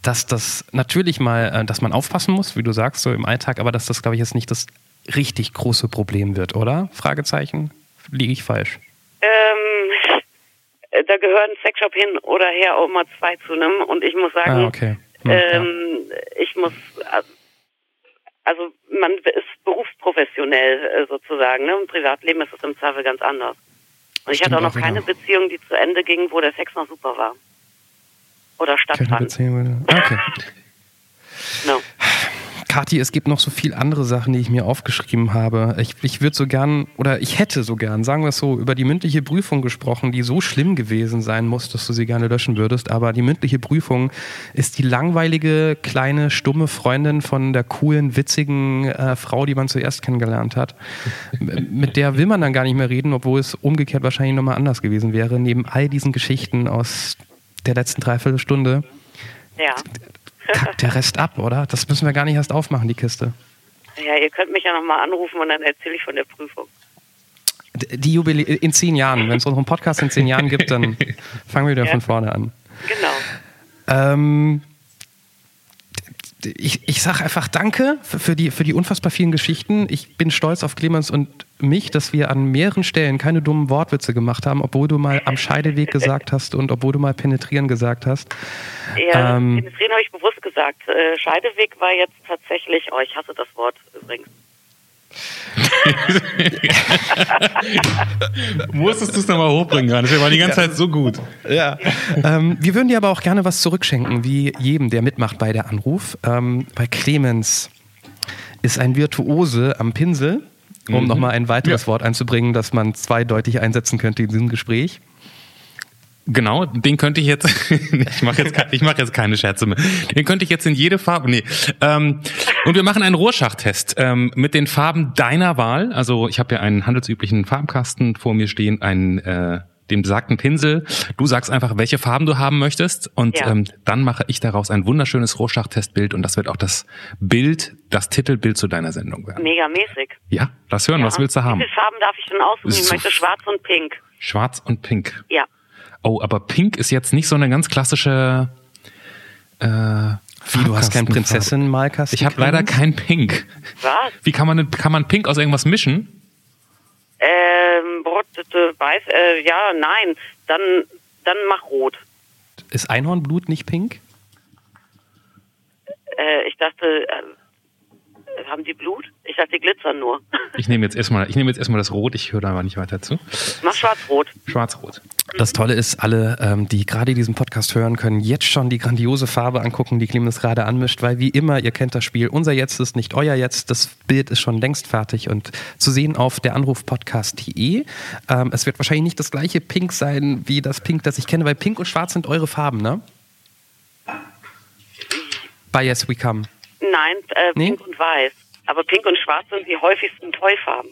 dass das natürlich mal, äh, dass man aufpassen muss, wie du sagst, so im Alltag, aber dass das, glaube ich, jetzt nicht das richtig große Problem wird, oder? Fragezeichen? Liege ich falsch? Ähm, äh, da gehören Sexshop hin oder her auch mal zwei zu einem und ich muss sagen, Ah, okay. Hm, ja. ähm, ich muss, äh, also man ist berufsprofessionell äh, sozusagen, ne? Im Privatleben ist es im Zweifel ganz anders. Und ich Stimmt hatte auch noch auch wieder. keine Beziehung, die zu Ende ging, wo der Sex noch super war. Oder Keine stattfand. Beziehung. Okay. No. Kathi, es gibt noch so viel andere Sachen, die ich mir aufgeschrieben habe. Ich, ich würde so gern, oder ich hätte so gern, sagen wir es so, über die mündliche Prüfung gesprochen, die so schlimm gewesen sein muss, dass du sie gerne löschen würdest. Aber die mündliche Prüfung ist die langweilige, kleine, stumme Freundin von der coolen, witzigen äh, Frau, die man zuerst kennengelernt hat. Mit der will man dann gar nicht mehr reden, obwohl es umgekehrt wahrscheinlich nochmal anders gewesen wäre. Neben all diesen Geschichten aus der letzten Dreiviertelstunde Ja. Kackt der Rest ab, oder? Das müssen wir gar nicht erst aufmachen, die Kiste. Ja, ihr könnt mich ja nochmal anrufen und dann erzähle ich von der Prüfung. Die Jubiläe in zehn Jahren, wenn es unseren Podcast in zehn Jahren gibt, dann fangen wir wieder Ja. von vorne an. Genau. Ähm, ich, ich sage einfach Danke für für die, für die unfassbar vielen Geschichten. Ich bin stolz auf Clemens und mich, dass wir an mehreren Stellen keine dummen Wortwitze gemacht haben, obwohl du mal am Scheideweg gesagt hast und obwohl du mal penetrieren gesagt hast. Ja, Ähm, penetrieren habe ich bewusst gesagt. Äh, Scheideweg war jetzt tatsächlich, oh, ich hasse das Wort übrigens. Musstest du es nochmal hochbringen gerade? Das war die ganze Zeit so gut. Ja. ähm, wir würden dir aber auch gerne was zurückschenken, wie jedem, der mitmacht bei der Anruf. Ähm, bei Clemens ist ein Virtuose am Pinsel, um Mhm. nochmal ein weiteres Ja. Wort einzubringen, das man zweideutig einsetzen könnte in diesem Gespräch. Genau, den könnte ich jetzt, ich mache jetzt, ich mache jetzt keine Scherze mehr. Den könnte ich jetzt in jede Farbe, nee. Ähm, und wir machen einen Rorschach-Test ähm, mit den Farben deiner Wahl. Also ich habe ja einen handelsüblichen Farbkasten vor mir stehen, einen äh, dem besagten Pinsel. Du sagst einfach, welche Farben du haben möchtest und Ja. ähm, dann mache ich daraus ein wunderschönes Rorschach-Testbild und das wird auch das Bild, das Titelbild zu deiner Sendung werden. Megamäßig. Ja, lass hören, was Ja. willst du haben? Wie viele Farben darf ich denn aussuchen? Ich möchte schwarz und pink. Schwarz und Pink. Ja. Oh, aber Pink ist jetzt nicht so eine ganz klassische. Äh, Wie, du hast Farbkastenfarbe. Prinzessin-Malkasten? Ich habe leider kein Pink. Was? Wie kann man kann man Pink aus irgendwas mischen? Ähm, Brot, äh, weiß, äh, ja, nein. Dann, dann mach rot. Ist Einhornblut nicht pink? Äh, ich dachte, äh, haben die Blut? Ich dachte, die glitzern nur. Ich nehme jetzt erstmal, ich nehme jetzt erstmal das Rot. Ich höre da aber nicht weiter zu. mach schwarz-rot. Schwarz-Rot. Das Tolle ist, alle, ähm, die gerade diesen Podcast hören, können jetzt schon die grandiose Farbe angucken, die Clemens gerade anmischt, weil wie immer, ihr kennt das Spiel, unser Jetzt ist nicht euer Jetzt, das Bild ist schon längst fertig und zu sehen auf der Anrufpodcast.de. Ähm, es wird wahrscheinlich nicht das gleiche Pink sein, wie das Pink, das ich kenne, weil Pink und Schwarz sind eure Farben, ne? Bei Yes We Come. Nein, äh, Nee? pink und weiß. Aber pink und schwarz sind die häufigsten Toyfarben.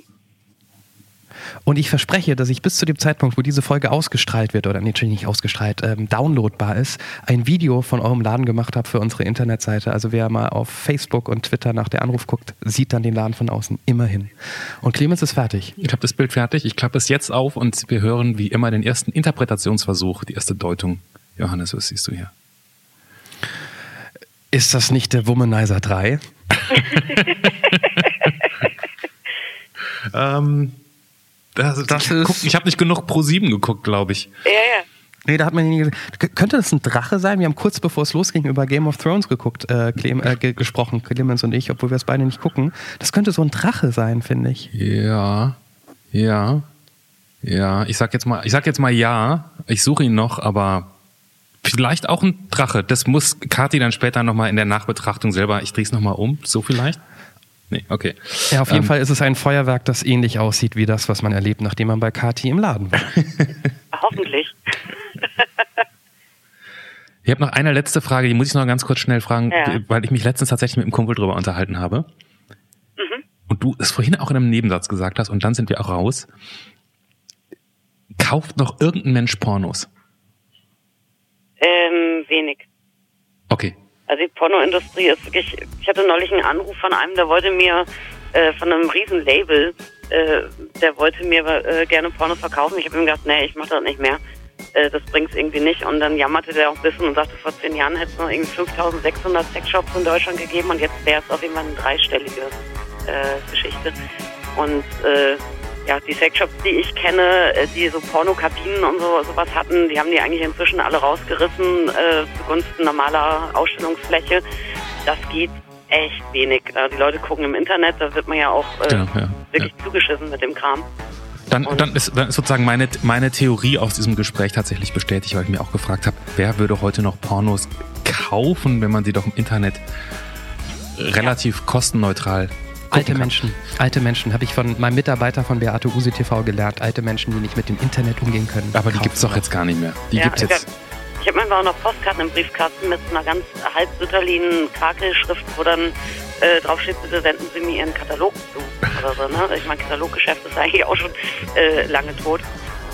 Und ich verspreche, dass ich bis zu dem Zeitpunkt, wo diese Folge ausgestrahlt wird, oder nee, nicht ausgestrahlt, ähm, downloadbar ist, ein Video von eurem Laden gemacht habe für unsere Internetseite. Also wer mal auf Facebook und Twitter nach der Anruf guckt, sieht dann den Laden von außen. Immerhin. Und Clemens ist fertig. Ich habe das Bild fertig. Ich klappe es jetzt auf und wir hören wie immer den ersten Interpretationsversuch, die erste Deutung. Johannes, was siehst du hier? Ist das nicht der Womanizer 3? ähm, das, das ich guck, ich habe nicht genug Pro 7 geguckt, glaube ich. Ja, ja. Nee, da hat man nie Könnte das ein Drache sein? Wir haben kurz bevor es losging über Game of Thrones geguckt, äh, Clem, äh, gesprochen, Clemens und ich, obwohl wir es beide nicht gucken. Das könnte so ein Drache sein, finde ich. Ja, ja, ja. Ich sag jetzt mal, ich sag jetzt mal ja. Ich suche ihn noch, aber vielleicht auch ein Drache. Das muss Kati dann später nochmal in der Nachbetrachtung selber. Ich drehe es nochmal um. So vielleicht. Nee, okay. Ja, auf jeden ähm, Fall ist es ein Feuerwerk, das ähnlich aussieht wie das, was man erlebt, nachdem man bei Kati im Laden war. Hoffentlich. Ich habe noch eine letzte Frage, die muss ich noch ganz kurz schnell fragen, ja. weil ich mich letztens tatsächlich mit einem Kumpel drüber unterhalten habe. Mhm. Und du es vorhin auch in einem Nebensatz gesagt hast, und dann sind wir auch raus. Kauft noch irgendein Mensch Pornos? Ähm, wenig. Okay. Also die Pornoindustrie ist wirklich, ich hatte neulich einen Anruf von einem, der wollte mir äh, von einem riesen Label, äh, der wollte mir äh, gerne Pornos verkaufen. Ich habe ihm gesagt, nee, ich mache das nicht mehr. Äh, das bringt es irgendwie nicht. Und dann jammerte der auch ein bisschen und sagte, vor zehn Jahren hätte es noch irgendwie 5600 Sexshops in Deutschland gegeben und jetzt wäre es auf jeden Fall eine dreistellige äh, Geschichte. Und äh, ja, die Sexshops, die ich kenne, äh, die so Pornokabinen und so sowas hatten, die haben die eigentlich inzwischen alle rausgerissen äh, zugunsten normaler Ausstellungsfläche. Das geht echt wenig. Äh, die Leute gucken im Internet, da wird man ja auch äh, genau, ja, wirklich ja. zugeschissen mit dem Kram. Dann, dann, ist, dann ist sozusagen meine, meine Theorie aus diesem Gespräch tatsächlich bestätigt, weil ich mir auch gefragt habe, wer würde heute noch Pornos kaufen, wenn man sie doch im Internet relativ kostenneutral Alte kann. Menschen, alte Menschen, habe ich von meinem Mitarbeiter von Beate Usi TV gelernt. Alte Menschen, die nicht mit dem Internet umgehen können. Aber die gibt es doch jetzt gar nicht mehr. Die ja, gibt's jetzt. Ich habe manchmal auch noch Postkarten im Briefkasten mit einer ganz halb sütterlinen Krakelschrift, wo dann äh, draufsteht, bitte senden Sie mir Ihren Katalog zu oder so. Ne? Ich meine, Kataloggeschäft ist eigentlich auch schon äh, lange tot.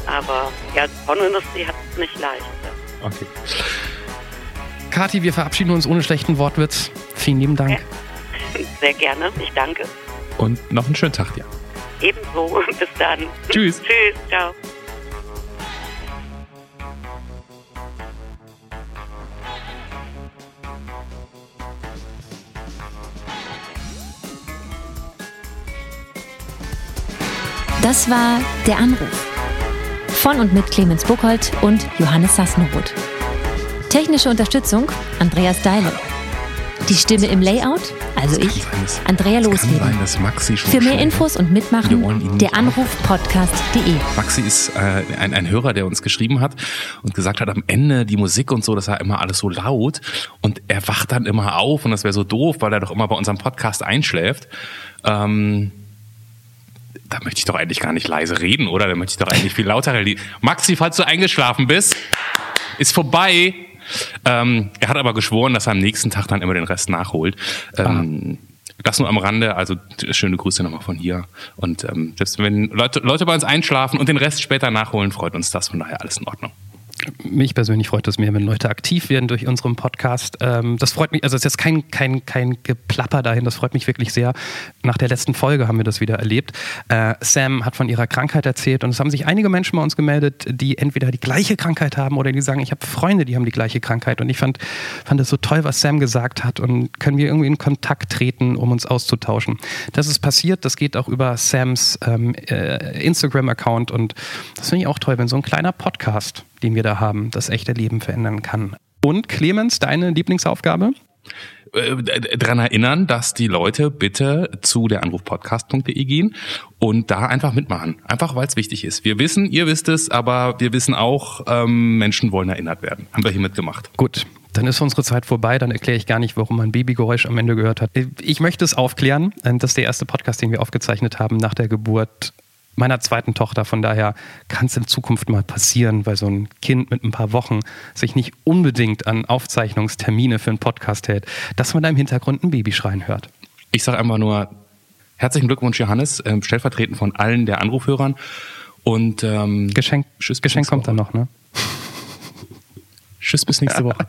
Aber ja, die Pornoindustrie hat es nicht leicht. Okay. Kathi, wir verabschieden uns ohne schlechten Wortwitz. Vielen lieben Dank. Okay. Sehr gerne. Ich danke. Und noch einen schönen Tag dir. Ebenso. Bis dann. Tschüss. Tschüss. Ciao. Das war der Anruf. Von und mit Clemens Buchholz und Johannes Sassenroth. Technische Unterstützung Andreas Deile. Die Stimme im Layout, also ich, Andrea Losleben. Für mehr Infos und Mitmachen, der Anruf podcast.de. Maxi ist äh, ein, ein Hörer, der uns geschrieben hat und gesagt hat, am Ende die Musik und so, das war immer alles so laut und er wacht dann immer auf und das wäre so doof, weil er doch immer bei unserem Podcast einschläft. Ähm, da möchte ich doch eigentlich gar nicht leise reden, oder? Da möchte ich doch eigentlich viel lauter reden. Maxi, falls du eingeschlafen bist, ist vorbei. Ähm, er hat aber geschworen, dass er am nächsten Tag dann immer den Rest nachholt. Ähm, das nur am Rande, also schöne Grüße nochmal von hier. Und ähm, selbst wenn Leute, Leute bei uns einschlafen und den Rest später nachholen, freut uns das. Von daher alles in Ordnung mich persönlich freut es mehr, wenn Leute aktiv werden durch unseren Podcast. Ähm, das freut mich, also es ist jetzt kein, kein, kein Geplapper dahin, das freut mich wirklich sehr. Nach der letzten Folge haben wir das wieder erlebt. Äh, Sam hat von ihrer Krankheit erzählt und es haben sich einige Menschen bei uns gemeldet, die entweder die gleiche Krankheit haben oder die sagen, ich habe Freunde, die haben die gleiche Krankheit. Und ich fand, fand es so toll, was Sam gesagt hat und können wir irgendwie in Kontakt treten, um uns auszutauschen. Das ist passiert, das geht auch über Sams ähm, äh, Instagram-Account und das finde ich auch toll, wenn so ein kleiner Podcast den wir da haben, das echte Leben verändern kann. Und Clemens, deine Lieblingsaufgabe? Äh, daran erinnern, dass die Leute bitte zu der Anrufpodcast.de gehen und da einfach mitmachen. Einfach weil es wichtig ist. Wir wissen, ihr wisst es, aber wir wissen auch, ähm, Menschen wollen erinnert werden. Haben wir hiermit gemacht. Gut. Dann ist unsere Zeit vorbei, dann erkläre ich gar nicht, warum man Babygeräusch am Ende gehört hat. Ich möchte es aufklären. Das ist der erste Podcast, den wir aufgezeichnet haben nach der Geburt meiner zweiten Tochter. Von daher kann es in Zukunft mal passieren, weil so ein Kind mit ein paar Wochen sich nicht unbedingt an Aufzeichnungstermine für einen Podcast hält, dass man da im Hintergrund ein Baby schreien hört. Ich sage einfach nur herzlichen Glückwunsch, Johannes, ähm, stellvertretend von allen der Anrufhörern. Und ähm, Geschenk, Tschüss, Geschenk kommt dann Woche. noch, ne? Tschüss bis nächste Woche.